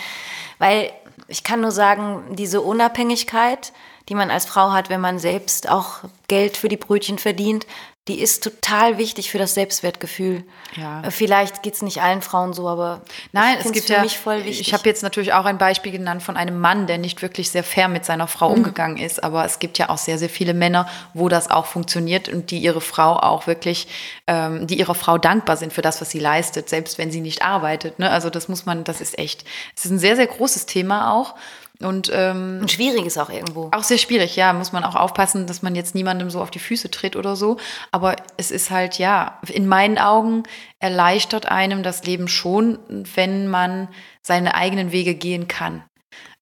Weil ich kann nur sagen, diese Unabhängigkeit, die man als Frau hat, wenn man selbst auch Geld für die Brötchen verdient, die ist total wichtig für das Selbstwertgefühl. Ja. Äh, Vielleicht geht es nicht allen Frauen so, aber Nein, es gibt für ja. mich voll wichtig. Ich habe jetzt natürlich auch ein Beispiel genannt von einem Mann, der nicht wirklich sehr fair mit seiner Frau Mhm. umgegangen ist. Aber es gibt ja auch sehr, sehr viele Männer, wo das auch funktioniert und die ihre Frau auch wirklich, ähm, die ihrer Frau dankbar sind für das, was sie leistet, selbst wenn sie nicht arbeitet. Ne? Also das muss man, das ist echt, es ist ein sehr, sehr großes Thema auch. Und, ähm, und schwierig ist auch irgendwo. Auch sehr schwierig, ja. Muss man auch aufpassen, dass man jetzt niemandem so auf die Füße tritt oder so. Aber es ist halt, ja, in meinen Augen erleichtert einem das Leben schon, wenn man seine eigenen Wege gehen kann.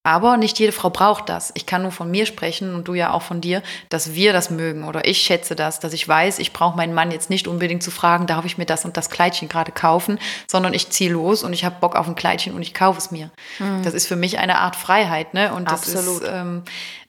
Aber nicht jede Frau braucht das. Ich kann nur von mir sprechen und du ja auch von dir, dass wir das mögen oder ich schätze das, dass ich weiß, ich brauche meinen Mann jetzt nicht unbedingt zu fragen, darf ich mir das und das Kleidchen gerade kaufen, sondern ich ziehe los und ich habe Bock auf ein Kleidchen und ich kaufe es mir. Mhm. Das ist für mich eine Art Freiheit, ne? Und das Absolut. ist ähm,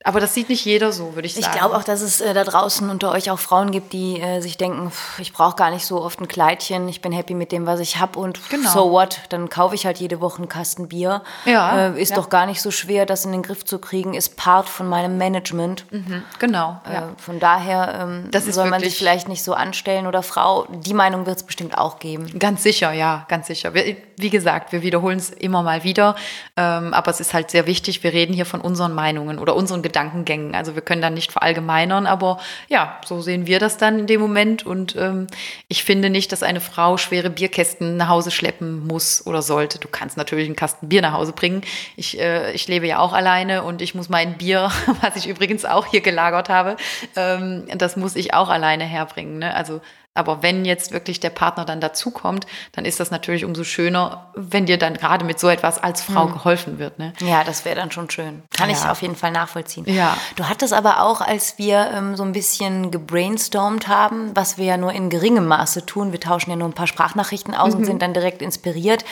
aber das sieht nicht jeder so, würde ich sagen. Ich glaube auch, dass es äh, da draußen unter euch auch Frauen gibt, die äh, sich denken, pff, ich brauche gar nicht so oft ein Kleidchen, ich bin happy mit dem, was ich habe und genau. so what, dann kaufe ich halt jede Woche einen Kasten Bier. Ja, äh, ist ja. doch gar nicht so schwer, das in den Griff zu kriegen, ist Part von meinem Management. Mhm, genau. Äh, ja. Von daher ähm, soll man sich vielleicht nicht so anstellen oder Frau, die Meinung wird es bestimmt auch geben. Ganz sicher, ja, ganz sicher. Wir, wie gesagt, wir wiederholen es immer mal wieder, ähm, aber es ist halt sehr wichtig, wir reden hier von unseren Meinungen oder unseren Gedanken. Gedankengängen. Also wir können da nicht verallgemeinern, aber ja, so sehen wir das dann in dem Moment. Und ähm, ich finde nicht, dass eine Frau schwere Bierkästen nach Hause schleppen muss oder sollte. Du kannst natürlich einen Kasten Bier nach Hause bringen. Ich, äh, ich lebe ja auch alleine und ich muss mein Bier, was ich übrigens auch hier gelagert habe, ähm, das muss ich auch alleine herbringen. Ne? Also aber wenn jetzt wirklich der Partner dann dazukommt, dann ist das natürlich umso schöner, wenn dir dann gerade mit so etwas als Frau hm. geholfen wird. Ne? Ja, das wäre dann schon schön. Kann ja. ich auf jeden Fall nachvollziehen. Ja. Du hattest aber auch, als wir ähm, so ein bisschen gebrainstormt haben, was wir ja nur in geringem Maße tun, wir tauschen ja nur ein paar Sprachnachrichten aus mhm. und sind dann direkt inspiriert.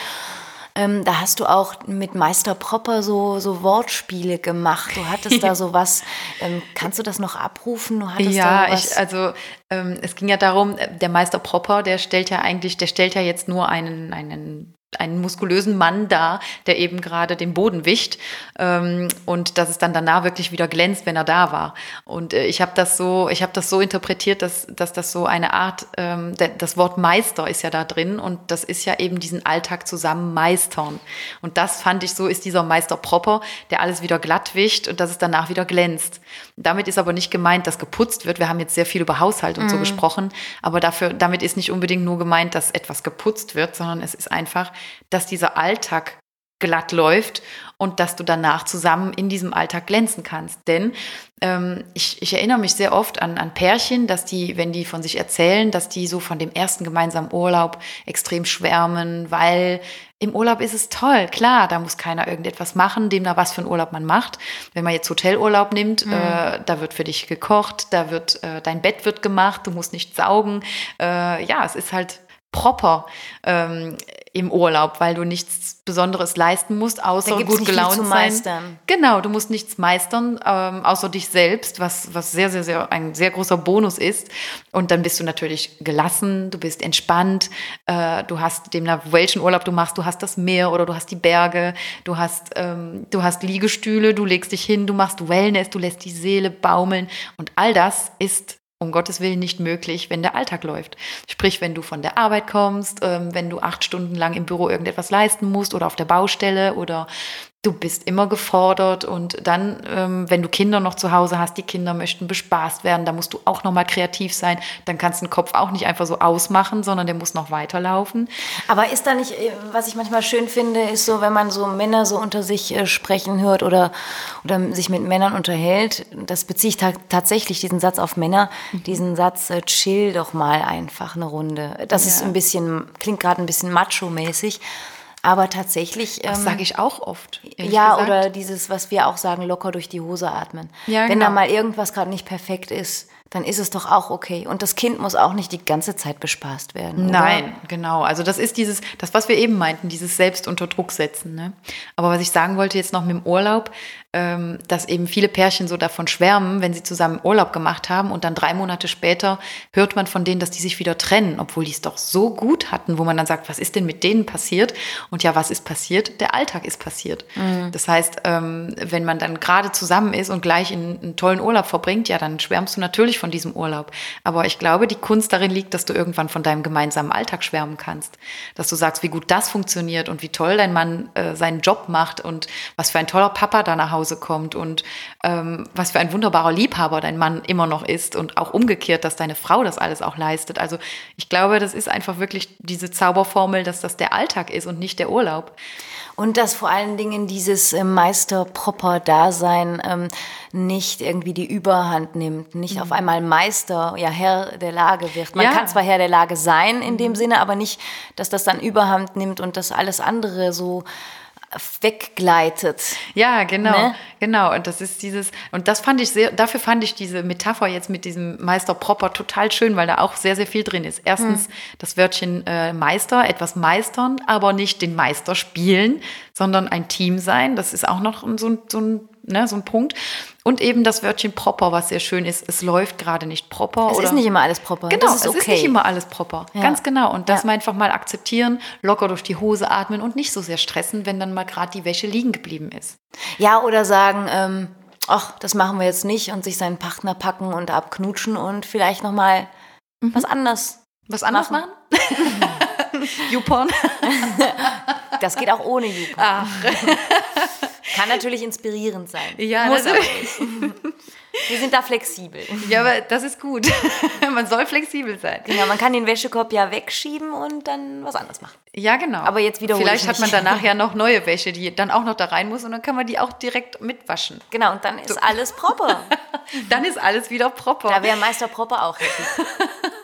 Ähm, da hast du auch mit Meister Propper so, so Wortspiele gemacht. Du hattest da so was. Ähm, kannst du das noch abrufen? Du ja, ich, also ähm, es ging ja darum, äh, der Meister Propper, der stellt ja eigentlich, der stellt ja jetzt nur einen, einen einen muskulösen Mann da, der eben gerade den Boden wischt ähm, und dass es dann danach wirklich wieder glänzt, wenn er da war. Und äh, ich habe das so, ich habe das so interpretiert, dass, dass das so eine Art, ähm, das Wort Meister ist ja da drin und das ist ja eben diesen Alltag zusammen meistern. Und das fand ich so, ist dieser Meister proper, der alles wieder glatt wischt und dass es danach wieder glänzt. Damit ist aber nicht gemeint, dass geputzt wird. Wir haben jetzt sehr viel über Haushalt und mm. so mhm. gesprochen, aber dafür, damit ist nicht unbedingt nur gemeint, dass etwas geputzt wird, sondern es ist einfach, dass dieser Alltag glatt läuft und dass du danach zusammen in diesem Alltag glänzen kannst. Denn ähm, ich, ich, erinnere mich sehr oft an, an Pärchen, dass die, wenn die von sich erzählen, dass die so von dem ersten gemeinsamen Urlaub extrem schwärmen, weil im Urlaub ist es toll, klar, da muss keiner irgendetwas machen, dem da was für einen Urlaub man macht. Wenn man jetzt Hotelurlaub nimmt, mhm. äh, da wird für dich gekocht, da wird äh, dein Bett wird gemacht, du musst nicht saugen. Äh, ja, es ist halt proper ähm, im Urlaub, weil du nichts Besonderes leisten musst, außer gut gelaunt sein. Meistern. Genau, du musst nichts meistern, ähm, außer dich selbst, was, was sehr, sehr, sehr ein sehr großer Bonus ist. Und dann bist du natürlich gelassen, du bist entspannt, äh, du hast dem welchen Urlaub du machst, du hast das Meer oder du hast die Berge, du hast, ähm, du hast Liegestühle, du legst dich hin, du machst Wellness, du lässt die Seele baumeln und all das ist um Gottes Willen nicht möglich, wenn der Alltag läuft. Sprich, wenn du von der Arbeit kommst, ähm, wenn du acht Stunden lang im Büro irgendetwas leisten musst oder auf der Baustelle oder du bist immer gefordert und dann, ähm, wenn du Kinder noch zu Hause hast, die Kinder möchten bespaßt werden, da musst du auch noch mal kreativ sein. Dann kannst du den Kopf auch nicht einfach so ausmachen, sondern der muss noch weiterlaufen. Aber ist da nicht, äh, was ich manchmal schön finde, ist so, wenn man so Männer so unter sich äh, sprechen hört oder, oder sich mit Männern unterhält, das beziehe ich ta tatsächlich diesen Satz auf Männer, mhm. diesen Satz, äh, chill doch mal einfach eine Runde. Das ja. ist ein bisschen, klingt gerade ein bisschen macho-mäßig. Aber tatsächlich. Das ähm, sage ich auch oft. Ja, gesagt. oder dieses, was wir auch sagen, locker durch die Hose atmen. Ja, Wenn genau. da mal irgendwas gerade nicht perfekt ist, dann ist es doch auch okay. Und das Kind muss auch nicht die ganze Zeit bespaßt werden. Oder? Nein, genau. Also das ist dieses, das, was wir eben meinten, dieses Selbst unter Druck setzen. Ne? Aber was ich sagen wollte jetzt noch mit dem Urlaub, dass eben viele Pärchen so davon schwärmen, wenn sie zusammen Urlaub gemacht haben und dann drei Monate später hört man von denen, dass die sich wieder trennen, obwohl die es doch so gut hatten, wo man dann sagt, was ist denn mit denen passiert? Und ja, was ist passiert? Der Alltag ist passiert. Mhm. Das heißt, ähm, wenn man dann gerade zusammen ist und gleich in einen tollen Urlaub verbringt, ja, dann schwärmst du natürlich von diesem Urlaub. Aber ich glaube, die Kunst darin liegt, dass du irgendwann von deinem gemeinsamen Alltag schwärmen kannst. Dass du sagst, wie gut das funktioniert und wie toll dein Mann äh, seinen Job macht und was für ein toller Papa da nach Hause Hause kommt und ähm, was für ein wunderbarer Liebhaber dein Mann immer noch ist und auch umgekehrt, dass deine Frau das alles auch leistet. Also ich glaube, das ist einfach wirklich diese Zauberformel, dass das der Alltag ist und nicht der Urlaub. Und dass vor allen Dingen dieses äh, Meister-Proper-Dasein ähm, nicht irgendwie die Überhand nimmt, nicht mhm. auf einmal Meister, ja Herr der Lage wird. Man ja. kann zwar Herr der Lage sein in mhm. dem Sinne, aber nicht, dass das dann Überhand nimmt und dass alles andere so weggleitet. Ja, genau, ne? genau. Und das ist dieses, und das fand ich sehr, dafür fand ich diese Metapher jetzt mit diesem Meister Proper total schön, weil da auch sehr, sehr viel drin ist. Erstens hm. das Wörtchen äh, Meister, etwas meistern, aber nicht den Meister spielen, sondern ein Team sein. Das ist auch noch so, so ein ne, so ein Punkt. Und eben das Wörtchen proper, was sehr schön ist. Es läuft gerade nicht proper. Es oder ist nicht immer alles proper. Genau, ist es okay. ist nicht immer alles proper. Ja. Ganz genau. Und das ja. mal einfach mal akzeptieren, locker durch die Hose atmen und nicht so sehr stressen, wenn dann mal gerade die Wäsche liegen geblieben ist. Ja, oder sagen, ähm, ach, das machen wir jetzt nicht und sich seinen Partner packen und abknutschen und vielleicht nochmal mhm. was anderes. Was anderes machen? machen? YouPorn? das geht auch ohne YouPorn. Ach. Kann natürlich inspirierend sein. Ja, Muss aber nicht. Wir sind da flexibel. Ja, aber das ist gut. man soll flexibel sein. Genau, man kann den Wäschekorb ja wegschieben und dann was anderes machen. Ja, genau. Aber jetzt wieder Vielleicht hat man danach ja noch neue Wäsche, die dann auch noch da rein muss und dann kann man die auch direkt mitwaschen. Genau, und dann ist so. alles proper. dann ist alles wieder proper. Da wäre Meister Proper auch happy.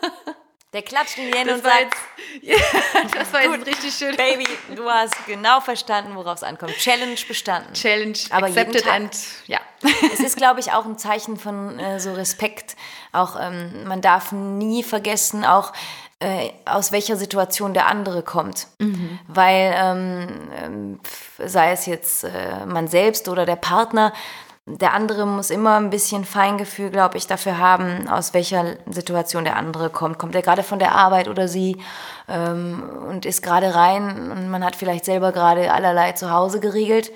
Der klatscht in die Hände und sagt, jetzt, das war jetzt richtig schön. Baby, du hast genau verstanden, worauf es ankommt. Challenge bestanden. Challenge Aber accepted and, ja. Es ist, glaube ich, auch ein Zeichen von äh, so Respekt. Auch ähm, man darf nie vergessen, auch äh, aus welcher Situation der andere kommt. Mhm. Weil ähm, ähm sei es jetzt äh, man selbst oder der Partner, der andere muss immer ein bisschen Feingefühl, glaube ich, dafür haben, aus welcher Situation der andere kommt. Kommt er gerade von der Arbeit oder sie ähm, und ist gerade rein und man hat vielleicht selber gerade allerlei zu Hause geregelt.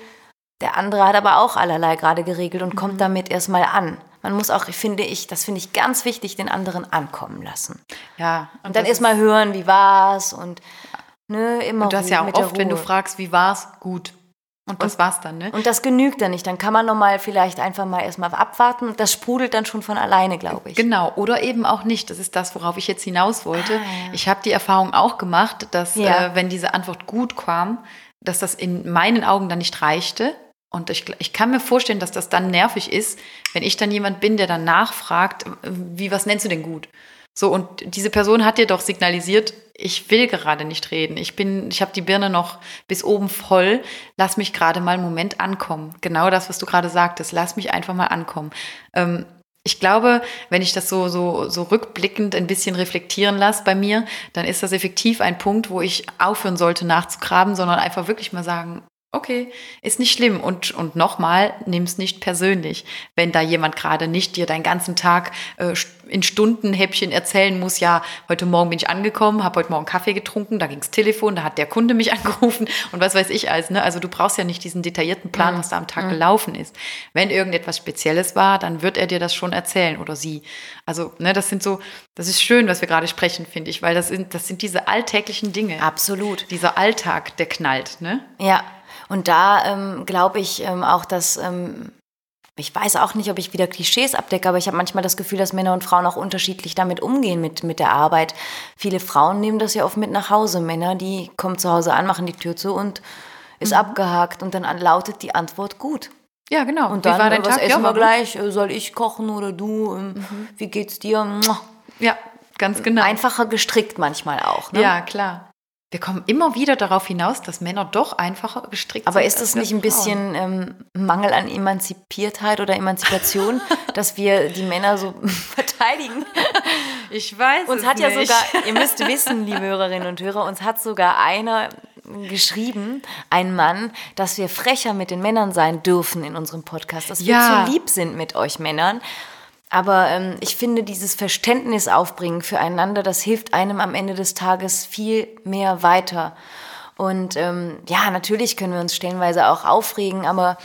Der andere hat aber auch allerlei gerade geregelt und mhm. kommt damit erstmal an. Man muss auch, finde ich, das finde ich ganz wichtig, den anderen ankommen lassen. Ja. Und, und dann erstmal hören, wie war's und ne, immer. Und das ja auch oft, wenn du fragst, wie war's, gut. Und das und, war's dann, ne? Und das genügt dann nicht. Dann kann man nochmal vielleicht einfach mal erstmal abwarten und das sprudelt dann schon von alleine, glaube ich. Genau, oder eben auch nicht. Das ist das, worauf ich jetzt hinaus wollte. Ah, ja. Ich habe die Erfahrung auch gemacht, dass ja. äh, wenn diese Antwort gut kam, dass das in meinen Augen dann nicht reichte. Und ich, ich kann mir vorstellen, dass das dann nervig ist, wenn ich dann jemand bin, der dann nachfragt, wie, was nennst du denn gut? So, und diese Person hat dir doch signalisiert, ich will gerade nicht reden. Ich bin, ich habe die Birne noch bis oben voll. Lass mich gerade mal einen Moment ankommen. Genau das, was du gerade sagtest. Lass mich einfach mal ankommen. Ähm, ich glaube, wenn ich das so, so, so rückblickend ein bisschen reflektieren lasse bei mir, dann ist das effektiv ein Punkt, wo ich aufhören sollte nachzugraben, sondern einfach wirklich mal sagen, okay, ist nicht schlimm. Und, und nochmal, nimm es nicht persönlich. Wenn da jemand gerade nicht dir deinen ganzen Tag äh, in Stundenhäppchen erzählen muss, ja, heute Morgen bin ich angekommen, habe heute Morgen Kaffee getrunken, da ging's Telefon, da hat der Kunde mich angerufen und was weiß ich alles. Ne? Also du brauchst ja nicht diesen detaillierten Plan, mhm. was da am Tag mhm. gelaufen ist. Wenn irgendetwas Spezielles war, dann wird er dir das schon erzählen oder sie. Also ne, das sind so, das ist schön, was wir gerade sprechen, finde ich, weil das sind, das sind diese alltäglichen Dinge. Absolut. Dieser Alltag, der knallt. Ne? Ja, und da ähm, glaube ich ähm, auch, dass ähm, ich weiß auch nicht, ob ich wieder Klischees abdecke, aber ich habe manchmal das Gefühl, dass Männer und Frauen auch unterschiedlich damit umgehen mit, mit der Arbeit. Viele Frauen nehmen das ja oft mit nach Hause. Männer, die kommen zu Hause an, machen die Tür zu und ist mhm. abgehakt und dann lautet die antwort gut. Ja, genau. Und dann, wie war dein was Tag? essen ja, wir gleich? Äh, soll ich kochen oder du? Ähm, mhm. Wie geht's dir? Ja, ganz genau. Einfacher gestrickt manchmal auch. Ne? Ja, klar. Wir kommen immer wieder darauf hinaus, dass Männer doch einfacher gestrickt Aber sind. Aber ist das nicht ein bisschen ähm, Mangel an Emanzipiertheit oder Emanzipation, dass wir die Männer so verteidigen? Ich weiß uns es hat nicht. ja sogar, ihr müsst wissen, liebe Hörerinnen und Hörer, uns hat sogar einer geschrieben, ein Mann, dass wir frecher mit den Männern sein dürfen in unserem Podcast, dass wir ja. zu lieb sind mit euch Männern. Aber ähm, ich finde, dieses Verständnis aufbringen füreinander, das hilft einem am Ende des Tages viel mehr weiter. Und ähm, ja, natürlich können wir uns stellenweise auch aufregen, aber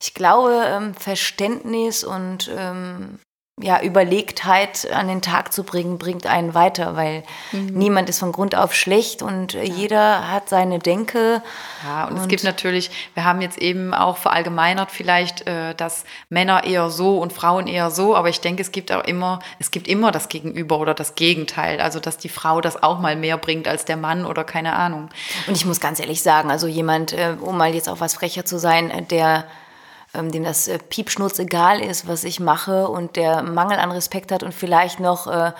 ich glaube, ähm, Verständnis und ähm, ja, Überlegtheit an den Tag zu bringen, bringt einen weiter, weil mhm. niemand ist von Grund auf schlecht und ja. jeder hat seine Denke. Ja, und, und, es gibt natürlich, wir haben jetzt eben auch verallgemeinert vielleicht, äh, dass Männer eher so und Frauen eher so, aber ich denke, es gibt auch immer, es gibt immer das Gegenüber oder das Gegenteil, also dass die Frau das auch mal mehr bringt als der Mann oder keine Ahnung. Und ich muss ganz ehrlich sagen, also jemand, äh, um mal jetzt auch was frecher zu sein, äh, der ähm, dem das äh, Piepschnurz egal ist, was ich mache und der Mangel an Respekt hat und vielleicht noch äh,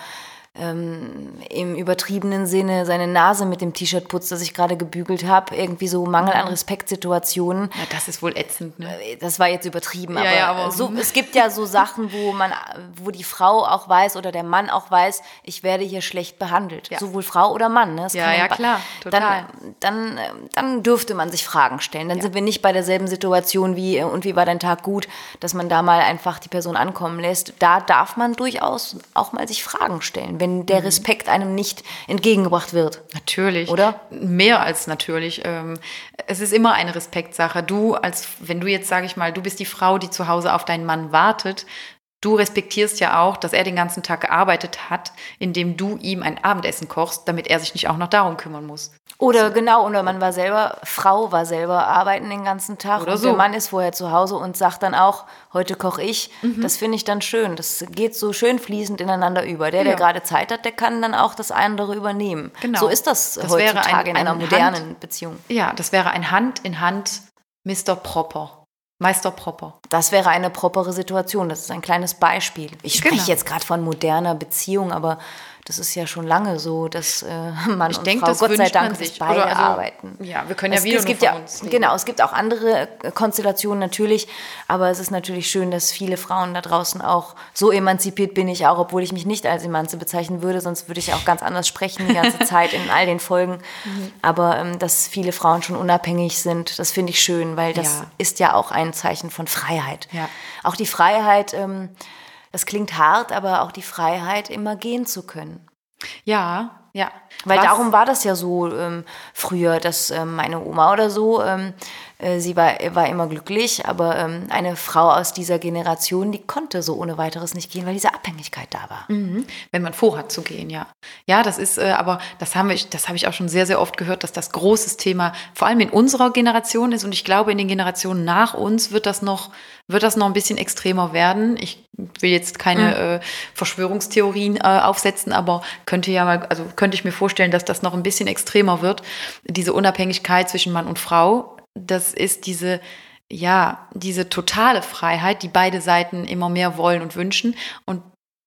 ähm, im übertriebenen Sinne seine Nase mit dem T-Shirt putzt, das ich gerade gebügelt habe. Irgendwie so Mangel an mhm. Respektsituationen. Ja, das ist wohl ätzend, ne? Äh, das war jetzt übertrieben, ja, aber, ja, aber so, es gibt ja so Sachen, wo man, wo die Frau auch weiß oder der Mann auch weiß, ich werde hier schlecht behandelt. Ja. Sowohl Frau oder Mann. Ne? ja, ja, klar, total. Dann, dann, dann dürfte man sich Fragen stellen. Dann sind wir nicht bei derselben Situation wie, und wie war dein Tag gut, dass man da mal einfach die Person ankommen lässt. Da darf man durchaus auch mal sich Fragen stellen wenn der mhm. Respekt einem nicht entgegengebracht wird. Natürlich. Oder? Mehr als natürlich. Ähm, es ist immer eine Respektsache. Du, als wenn du jetzt, sage ich mal, du bist die Frau, die zu Hause auf deinen Mann wartet, Du respektierst ja auch, dass er den ganzen Tag gearbeitet hat, indem du ihm ein Abendessen kochst, damit er sich nicht auch noch darum kümmern muss. Oder genau, oder man war selber, Frau war selber arbeiten den ganzen Tag oder und so. der Mann ist vorher zu Hause und sagt dann auch, heute koche ich. Mhm. Das finde ich dann schön. Das geht so schön fließend ineinander über. Der, der ja. gerade Zeit hat, der kann dann auch das andere übernehmen. Genau. So ist das, das heutzutage ein, in einer modernen Hand, Beziehung. Ja, das wäre ein Hand in Hand Mr. Proper. Meister Proper. Das wäre eine propere Situation. Das ist ein kleines Beispiel. Ich spreche genau. jetzt gerade von moderner Beziehung, aber das ist ja schon lange so, dass äh, Mann ich und denk, Frau Gott sei Dank sich. beide also, arbeiten. Ja, wir können ja wieder es gibt ja, Genau, es gibt auch andere äh, Konstellationen natürlich, aber es ist natürlich schön, dass viele Frauen da draußen auch so emanzipiert bin ich auch, obwohl ich mich nicht als Emanze bezeichnen würde, sonst würde ich auch ganz anders sprechen die ganze Zeit in all den Folgen. Mhm. Aber ähm, dass viele Frauen schon unabhängig sind, das finde ich schön, weil das ja. ist ja auch ein Zeichen von Freiheit. Ja. Auch die Freiheit, ähm, das klingt hart, aber auch die Freiheit, immer gehen zu können. Ja, ja. Weil Was? darum war das ja so ähm, früher, dass ähm, meine Oma oder so, ähm, äh, sie war, war immer glücklich, aber ähm, eine Frau aus dieser Generation, die konnte so ohne weiteres nicht gehen, weil diese Abhängigkeit da war. Mhm. Wenn man vorhat zu gehen, ja. Ja, das ist, äh, aber das haben wir, das habe ich auch schon sehr, sehr oft gehört, dass das großes Thema vor allem in unserer Generation ist und ich glaube, in den Generationen nach uns wird das noch, wird das noch ein bisschen extremer werden. Ich will jetzt keine mhm. äh, Verschwörungstheorien äh, aufsetzen, aber könnte ja mal, also könnte ich mir vorstellen, dass das noch ein bisschen extremer wird, diese Unabhängigkeit zwischen Mann und Frau das ist diese, ja, diese totale Freiheit, die beide Seiten immer mehr wollen und wünschen. Und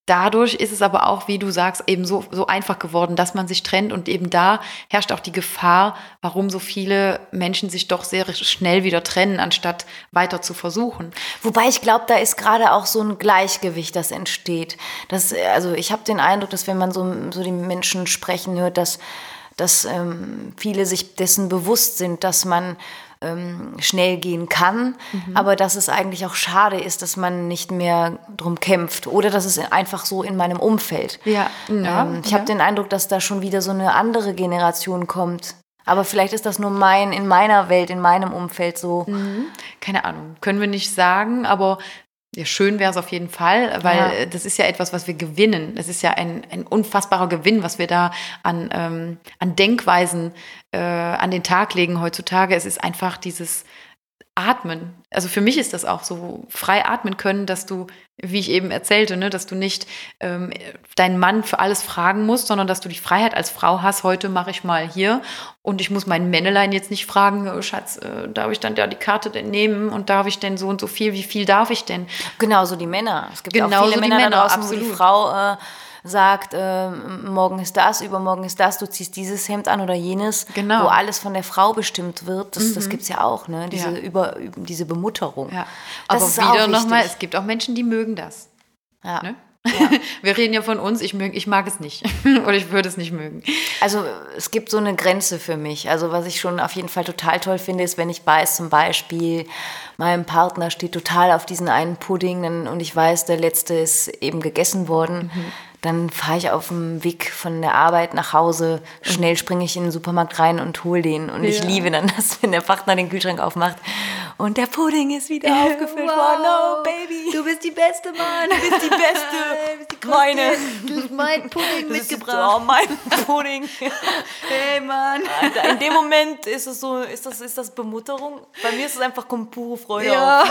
dadurch ist es aber auch, wie du sagst, eben so, so einfach geworden, dass man sich trennt. Und eben da herrscht auch die Gefahr, warum so viele Menschen sich doch sehr schnell wieder trennen, anstatt weiter zu versuchen. Wobei ich glaube, da ist gerade auch so ein Gleichgewicht, das entsteht. Das, also ich habe den Eindruck, dass wenn man so, so die Menschen sprechen hört, dass, dass ähm, viele sich dessen bewusst sind, dass man ähm, schnell gehen kann, mhm. aber dass es eigentlich auch schade ist, dass man nicht mehr drum kämpft oder dass es einfach so in meinem Umfeld. Ja, ja ähm, ich ja. habe den Eindruck, dass da schon wieder so eine andere Generation kommt. Aber vielleicht ist das nur mein, in meiner Welt, in meinem Umfeld so. Mhm. Keine Ahnung, können wir nicht sagen, aber ja, schön wäre es auf jeden Fall, weil ja. das ist ja etwas, was wir gewinnen. Es ist ja ein, ein unfassbarer Gewinn, was wir da an, ähm, an Denkweisen äh, an den Tag legen heutzutage. Es ist einfach dieses Atmen. Also für mich ist das auch so frei atmen können, dass du, wie ich eben erzählte, ne, dass du nicht ähm, deinen Mann für alles fragen musst, sondern dass du die Freiheit als Frau hast. Heute mache ich mal hier und ich muss meinen Männelein jetzt nicht fragen, oh, Schatz, äh, darf ich dann da die Karte denn nehmen und darf ich denn so und so viel? Wie viel darf ich denn? Genauso die Männer. Es gibt Genauso auch viele Männer, Männer da draußen, absolut. wo die Frau äh, sagt, äh, morgen ist das, übermorgen ist das, du ziehst dieses Hemd an oder jenes, genau. wo alles von der Frau bestimmt wird. Das, mhm. das gibt es ja auch, ne? diese, ja. Über, diese Bemutterung. Ja. Aber wieder nochmal, es gibt auch Menschen, die mögen das. Ja. Ne? Ja. Wir reden ja von uns, ich, mög, ich mag es nicht oder ich würde es nicht mögen. Also es gibt so eine Grenze für mich. Also was ich schon auf jeden Fall total toll finde, ist, wenn ich weiß zum Beispiel, mein Partner steht total auf diesen einen Pudding und ich weiß, der letzte ist eben gegessen worden. Mhm dann fahre ich auf dem Weg von der Arbeit nach Hause, schnell springe ich in den Supermarkt rein und hole den. Und ja. ich liebe dann das, wenn der Partner den Kühlschrank aufmacht und der Pudding ist wieder aufgefüllt worden. Oh, Baby. Du bist die Beste, Mann. Du bist die Beste. Meine. Du hast mein Pudding Das mitgebracht. oh, mein Pudding. Hey, Mann. Alter, In dem Moment ist es so, ist das, ist das Bemutterung? Bei mir ist es einfach pure Freude Ja.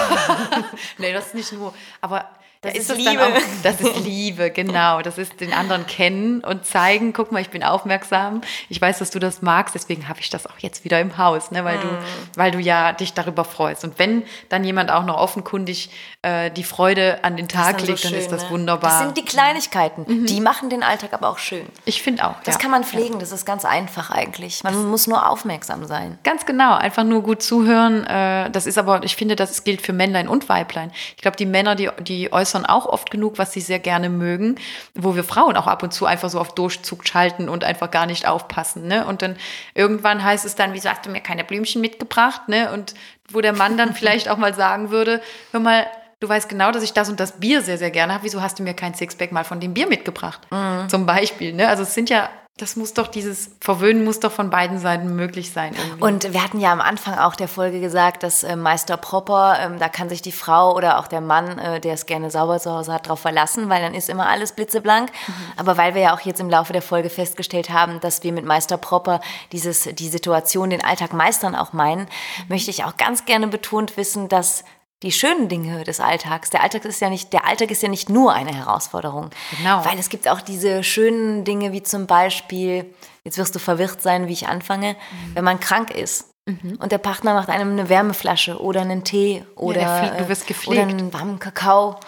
nee, das ist nicht nur. Aber Das da ist das Liebe. Auch, das ist Liebe, genau. Das ist den anderen kennen und zeigen, guck mal, ich bin aufmerksam. Ich weiß, dass du das magst, deswegen habe ich das auch jetzt wieder im Haus, ne? weil, du, Mhm. weil du ja dich darüber freust. Und wenn dann jemand auch noch offenkundig äh, die Freude an den Tag Das ist legt, so dann ist das ne? wunderbar. Das sind die Kleinigkeiten. Die machen den Alltag aber auch schön. ich finde auch. Das ja. kann man pflegen, das ist ganz einfach eigentlich. Man muss nur aufmerksam sein. Ganz genau, einfach nur gut zuhören. Äh, das ist aber, ich finde, das gilt für Männlein und Weiblein. Ich glaube, die Männer, die, die äußern auch oft genug, was sie sehr gerne mögen, wo wir Frauen auch ab und zu einfach so auf Durchzug schalten und einfach gar nicht aufpassen. Ne? Und dann irgendwann heißt es dann, wieso hast du mir keine Blümchen mitgebracht? Ne? Und wo der Mann dann vielleicht auch mal sagen würde, hör mal, du weißt genau, dass ich das und das Bier sehr, sehr gerne habe. Wieso hast du mir kein Sixpack mal von dem Bier mitgebracht? Zum Beispiel. Ne? Also es sind ja, das muss doch, dieses Verwöhnen muss doch von beiden Seiten möglich sein. Irgendwie. Und wir hatten ja am Anfang auch der Folge gesagt, dass äh, Meister Propper, ähm, da kann sich die Frau oder auch der Mann, äh, der es gerne sauber zu Hause hat, darauf verlassen, weil dann ist immer alles blitzeblank. Aber weil wir ja auch jetzt im Laufe der Folge festgestellt haben, dass wir mit Meister Propper dieses, die Situation, den Alltag meistern auch meinen, möchte ich auch ganz gerne betont wissen, dass die schönen Dinge des Alltags. Der Alltag ist ja nicht, der Alltag ist ja nicht nur eine Herausforderung. Genau. Weil es gibt auch diese schönen Dinge wie zum Beispiel, jetzt wirst du verwirrt sein, wie ich anfange, Mhm. wenn man krank ist. Und der Partner macht einem eine Wärmeflasche oder einen Tee oder, der flie- du äh, wirst oder gepflegt. einen warmen Kakao.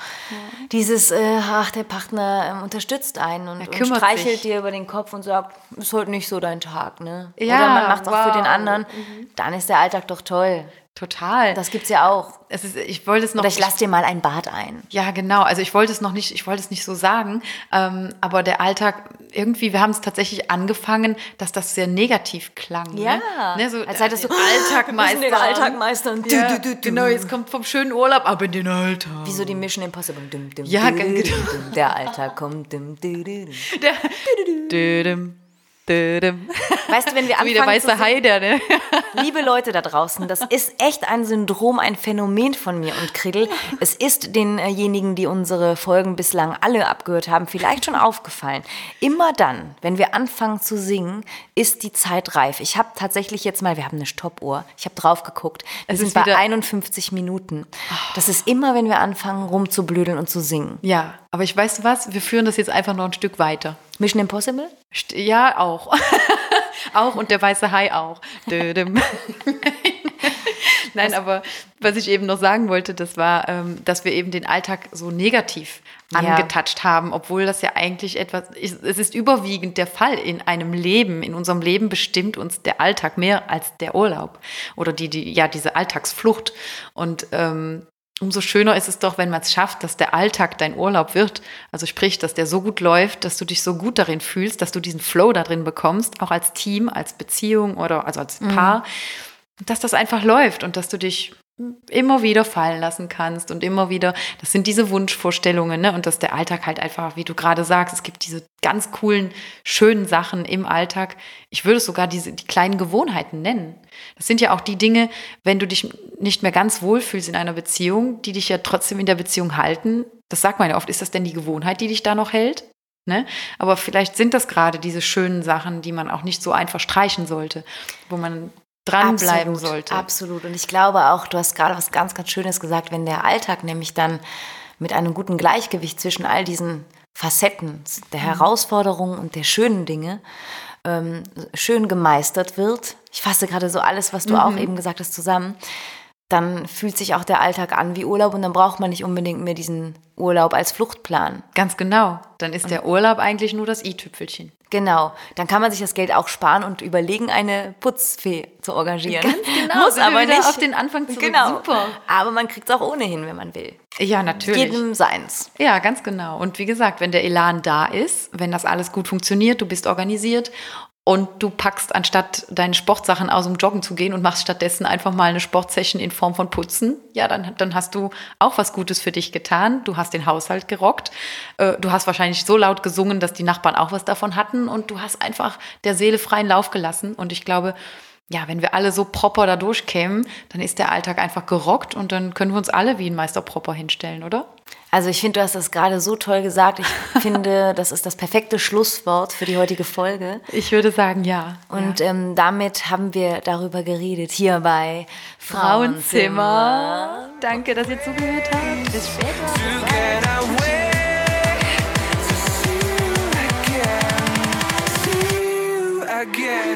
Dieses, äh, ach, der Partner ähm, unterstützt einen und, und streichelt sich. dir über den Kopf und sagt, ist heute nicht so dein Tag, ne? Ja, oder man macht es auch für den wow. anderen. Dann ist der Alltag doch toll. Total. Das gibt's ja auch. es ist, ich wollte es noch Oder ich lass dir mal ein Bad ein. Ja, genau. Also ich wollte es noch nicht, ich wollte es nicht so sagen, ähm, aber der Alltag, irgendwie, wir haben es tatsächlich angefangen, dass das sehr negativ klang. Ne? Ne, so, als hättest du den Alltag müssen den meistern. Alltag meistern. Du, Ja, du, du, du. Genau, jetzt kommt vom schönen Urlaub ab in den Alltag. Wie so die Mission Impossible. Dum, dum, Ja, dum, dum, genau. dum. Der Alltag kommt. Dum, dum, dum, dum. Der, dödem. Weißt du, wenn wir So wie der anfangen weiße Hai, der, ne? Liebe Leute da draußen, das ist echt ein Syndrom, ein Phänomen von mir und Kriddel. Es ist denjenigen, die unsere Folgen bislang alle abgehört haben, vielleicht schon aufgefallen. Immer dann, wenn wir anfangen zu singen, ist die Zeit reif. Ich habe tatsächlich jetzt mal, wir haben eine Stoppuhr, ich habe drauf geguckt. Wir Es sind bei wieder- 51 Minuten. Das ist immer, wenn wir anfangen rumzublödeln und zu singen. Ja, aber ich weiß was, wir führen das jetzt einfach noch ein Stück weiter. Mission Impossible? Ja, auch. auch und der weiße Hai auch. Nein, aber was ich eben noch sagen wollte, das war, ähm, dass wir eben den Alltag so negativ Ja. angetatscht haben, obwohl das ja eigentlich etwas, ist- es ist überwiegend der Fall in einem Leben. In unserem Leben bestimmt uns der Alltag mehr als der Urlaub oder die, die ja, diese Alltagsflucht. Und ähm, umso schöner ist es doch, wenn man es schafft, dass der Alltag dein Urlaub wird. Also sprich, dass der so gut läuft, dass du dich so gut darin fühlst, dass du diesen Flow da drin bekommst, auch als Team, als Beziehung oder also als Paar. Und dass das einfach läuft und dass du dich immer wieder fallen lassen kannst und immer wieder, das sind diese Wunschvorstellungen, ne? Und dass der Alltag halt einfach, wie du gerade sagst, es gibt diese ganz coolen, schönen Sachen im Alltag. Ich würde sogar diese, die kleinen Gewohnheiten nennen. Das sind ja auch die Dinge, wenn du dich nicht mehr ganz wohlfühlst in einer Beziehung, die dich ja trotzdem in der Beziehung halten. Das sagt man ja oft, ist das denn die Gewohnheit, die dich da noch hält? Ne? Aber vielleicht sind das gerade diese schönen Sachen, die man auch nicht so einfach streichen sollte, wo man dranbleiben Absolut, sollte. Absolut. Und ich glaube auch, du hast gerade was ganz, ganz Schönes gesagt, wenn der Alltag nämlich dann mit einem guten Gleichgewicht zwischen all diesen Facetten der Herausforderungen und der schönen Dinge ähm, schön gemeistert wird. Ich fasse gerade so alles, was du auch eben gesagt hast, zusammen. Dann fühlt sich auch der Alltag an wie Urlaub und dann braucht man nicht unbedingt mehr diesen Urlaub als Fluchtplan. Ganz genau. Dann ist der Urlaub eigentlich nur das i-Tüpfelchen. Genau, dann kann man sich das Geld auch sparen und überlegen, eine Putzfee zu engagieren. Ganz genau, Muss aber nicht auf den Anfang zurück. Genau. Super. Aber man kriegt es auch ohnehin, wenn man will. Ja, natürlich. Jedem seins. Ja, ganz genau. Und wie gesagt, wenn der Elan da ist, wenn das alles gut funktioniert, du bist organisiert und du packst, anstatt deine Sportsachen aus dem Joggen zu gehen und machst stattdessen einfach mal eine Sportsession in Form von Putzen, ja, dann, dann hast du auch was Gutes für dich getan. Du hast den Haushalt gerockt. Äh, Du hast wahrscheinlich so laut gesungen, dass die Nachbarn auch was davon hatten und du hast einfach der Seele freien Lauf gelassen. Und ich glaube, ja, wenn wir alle so proper da durchkämen, dann ist der Alltag einfach gerockt und dann können wir uns alle wie ein Meister proper hinstellen, oder? Also ich finde, du hast das gerade so toll gesagt. Ich finde, das ist das perfekte Schlusswort für die heutige Folge. Ich würde sagen, ja. Und ja. Ähm, damit haben wir darüber geredet, hier bei Frauenzimmer. Frauenzimmer. Danke, dass ihr zugehört habt. Bis später. Bye. again.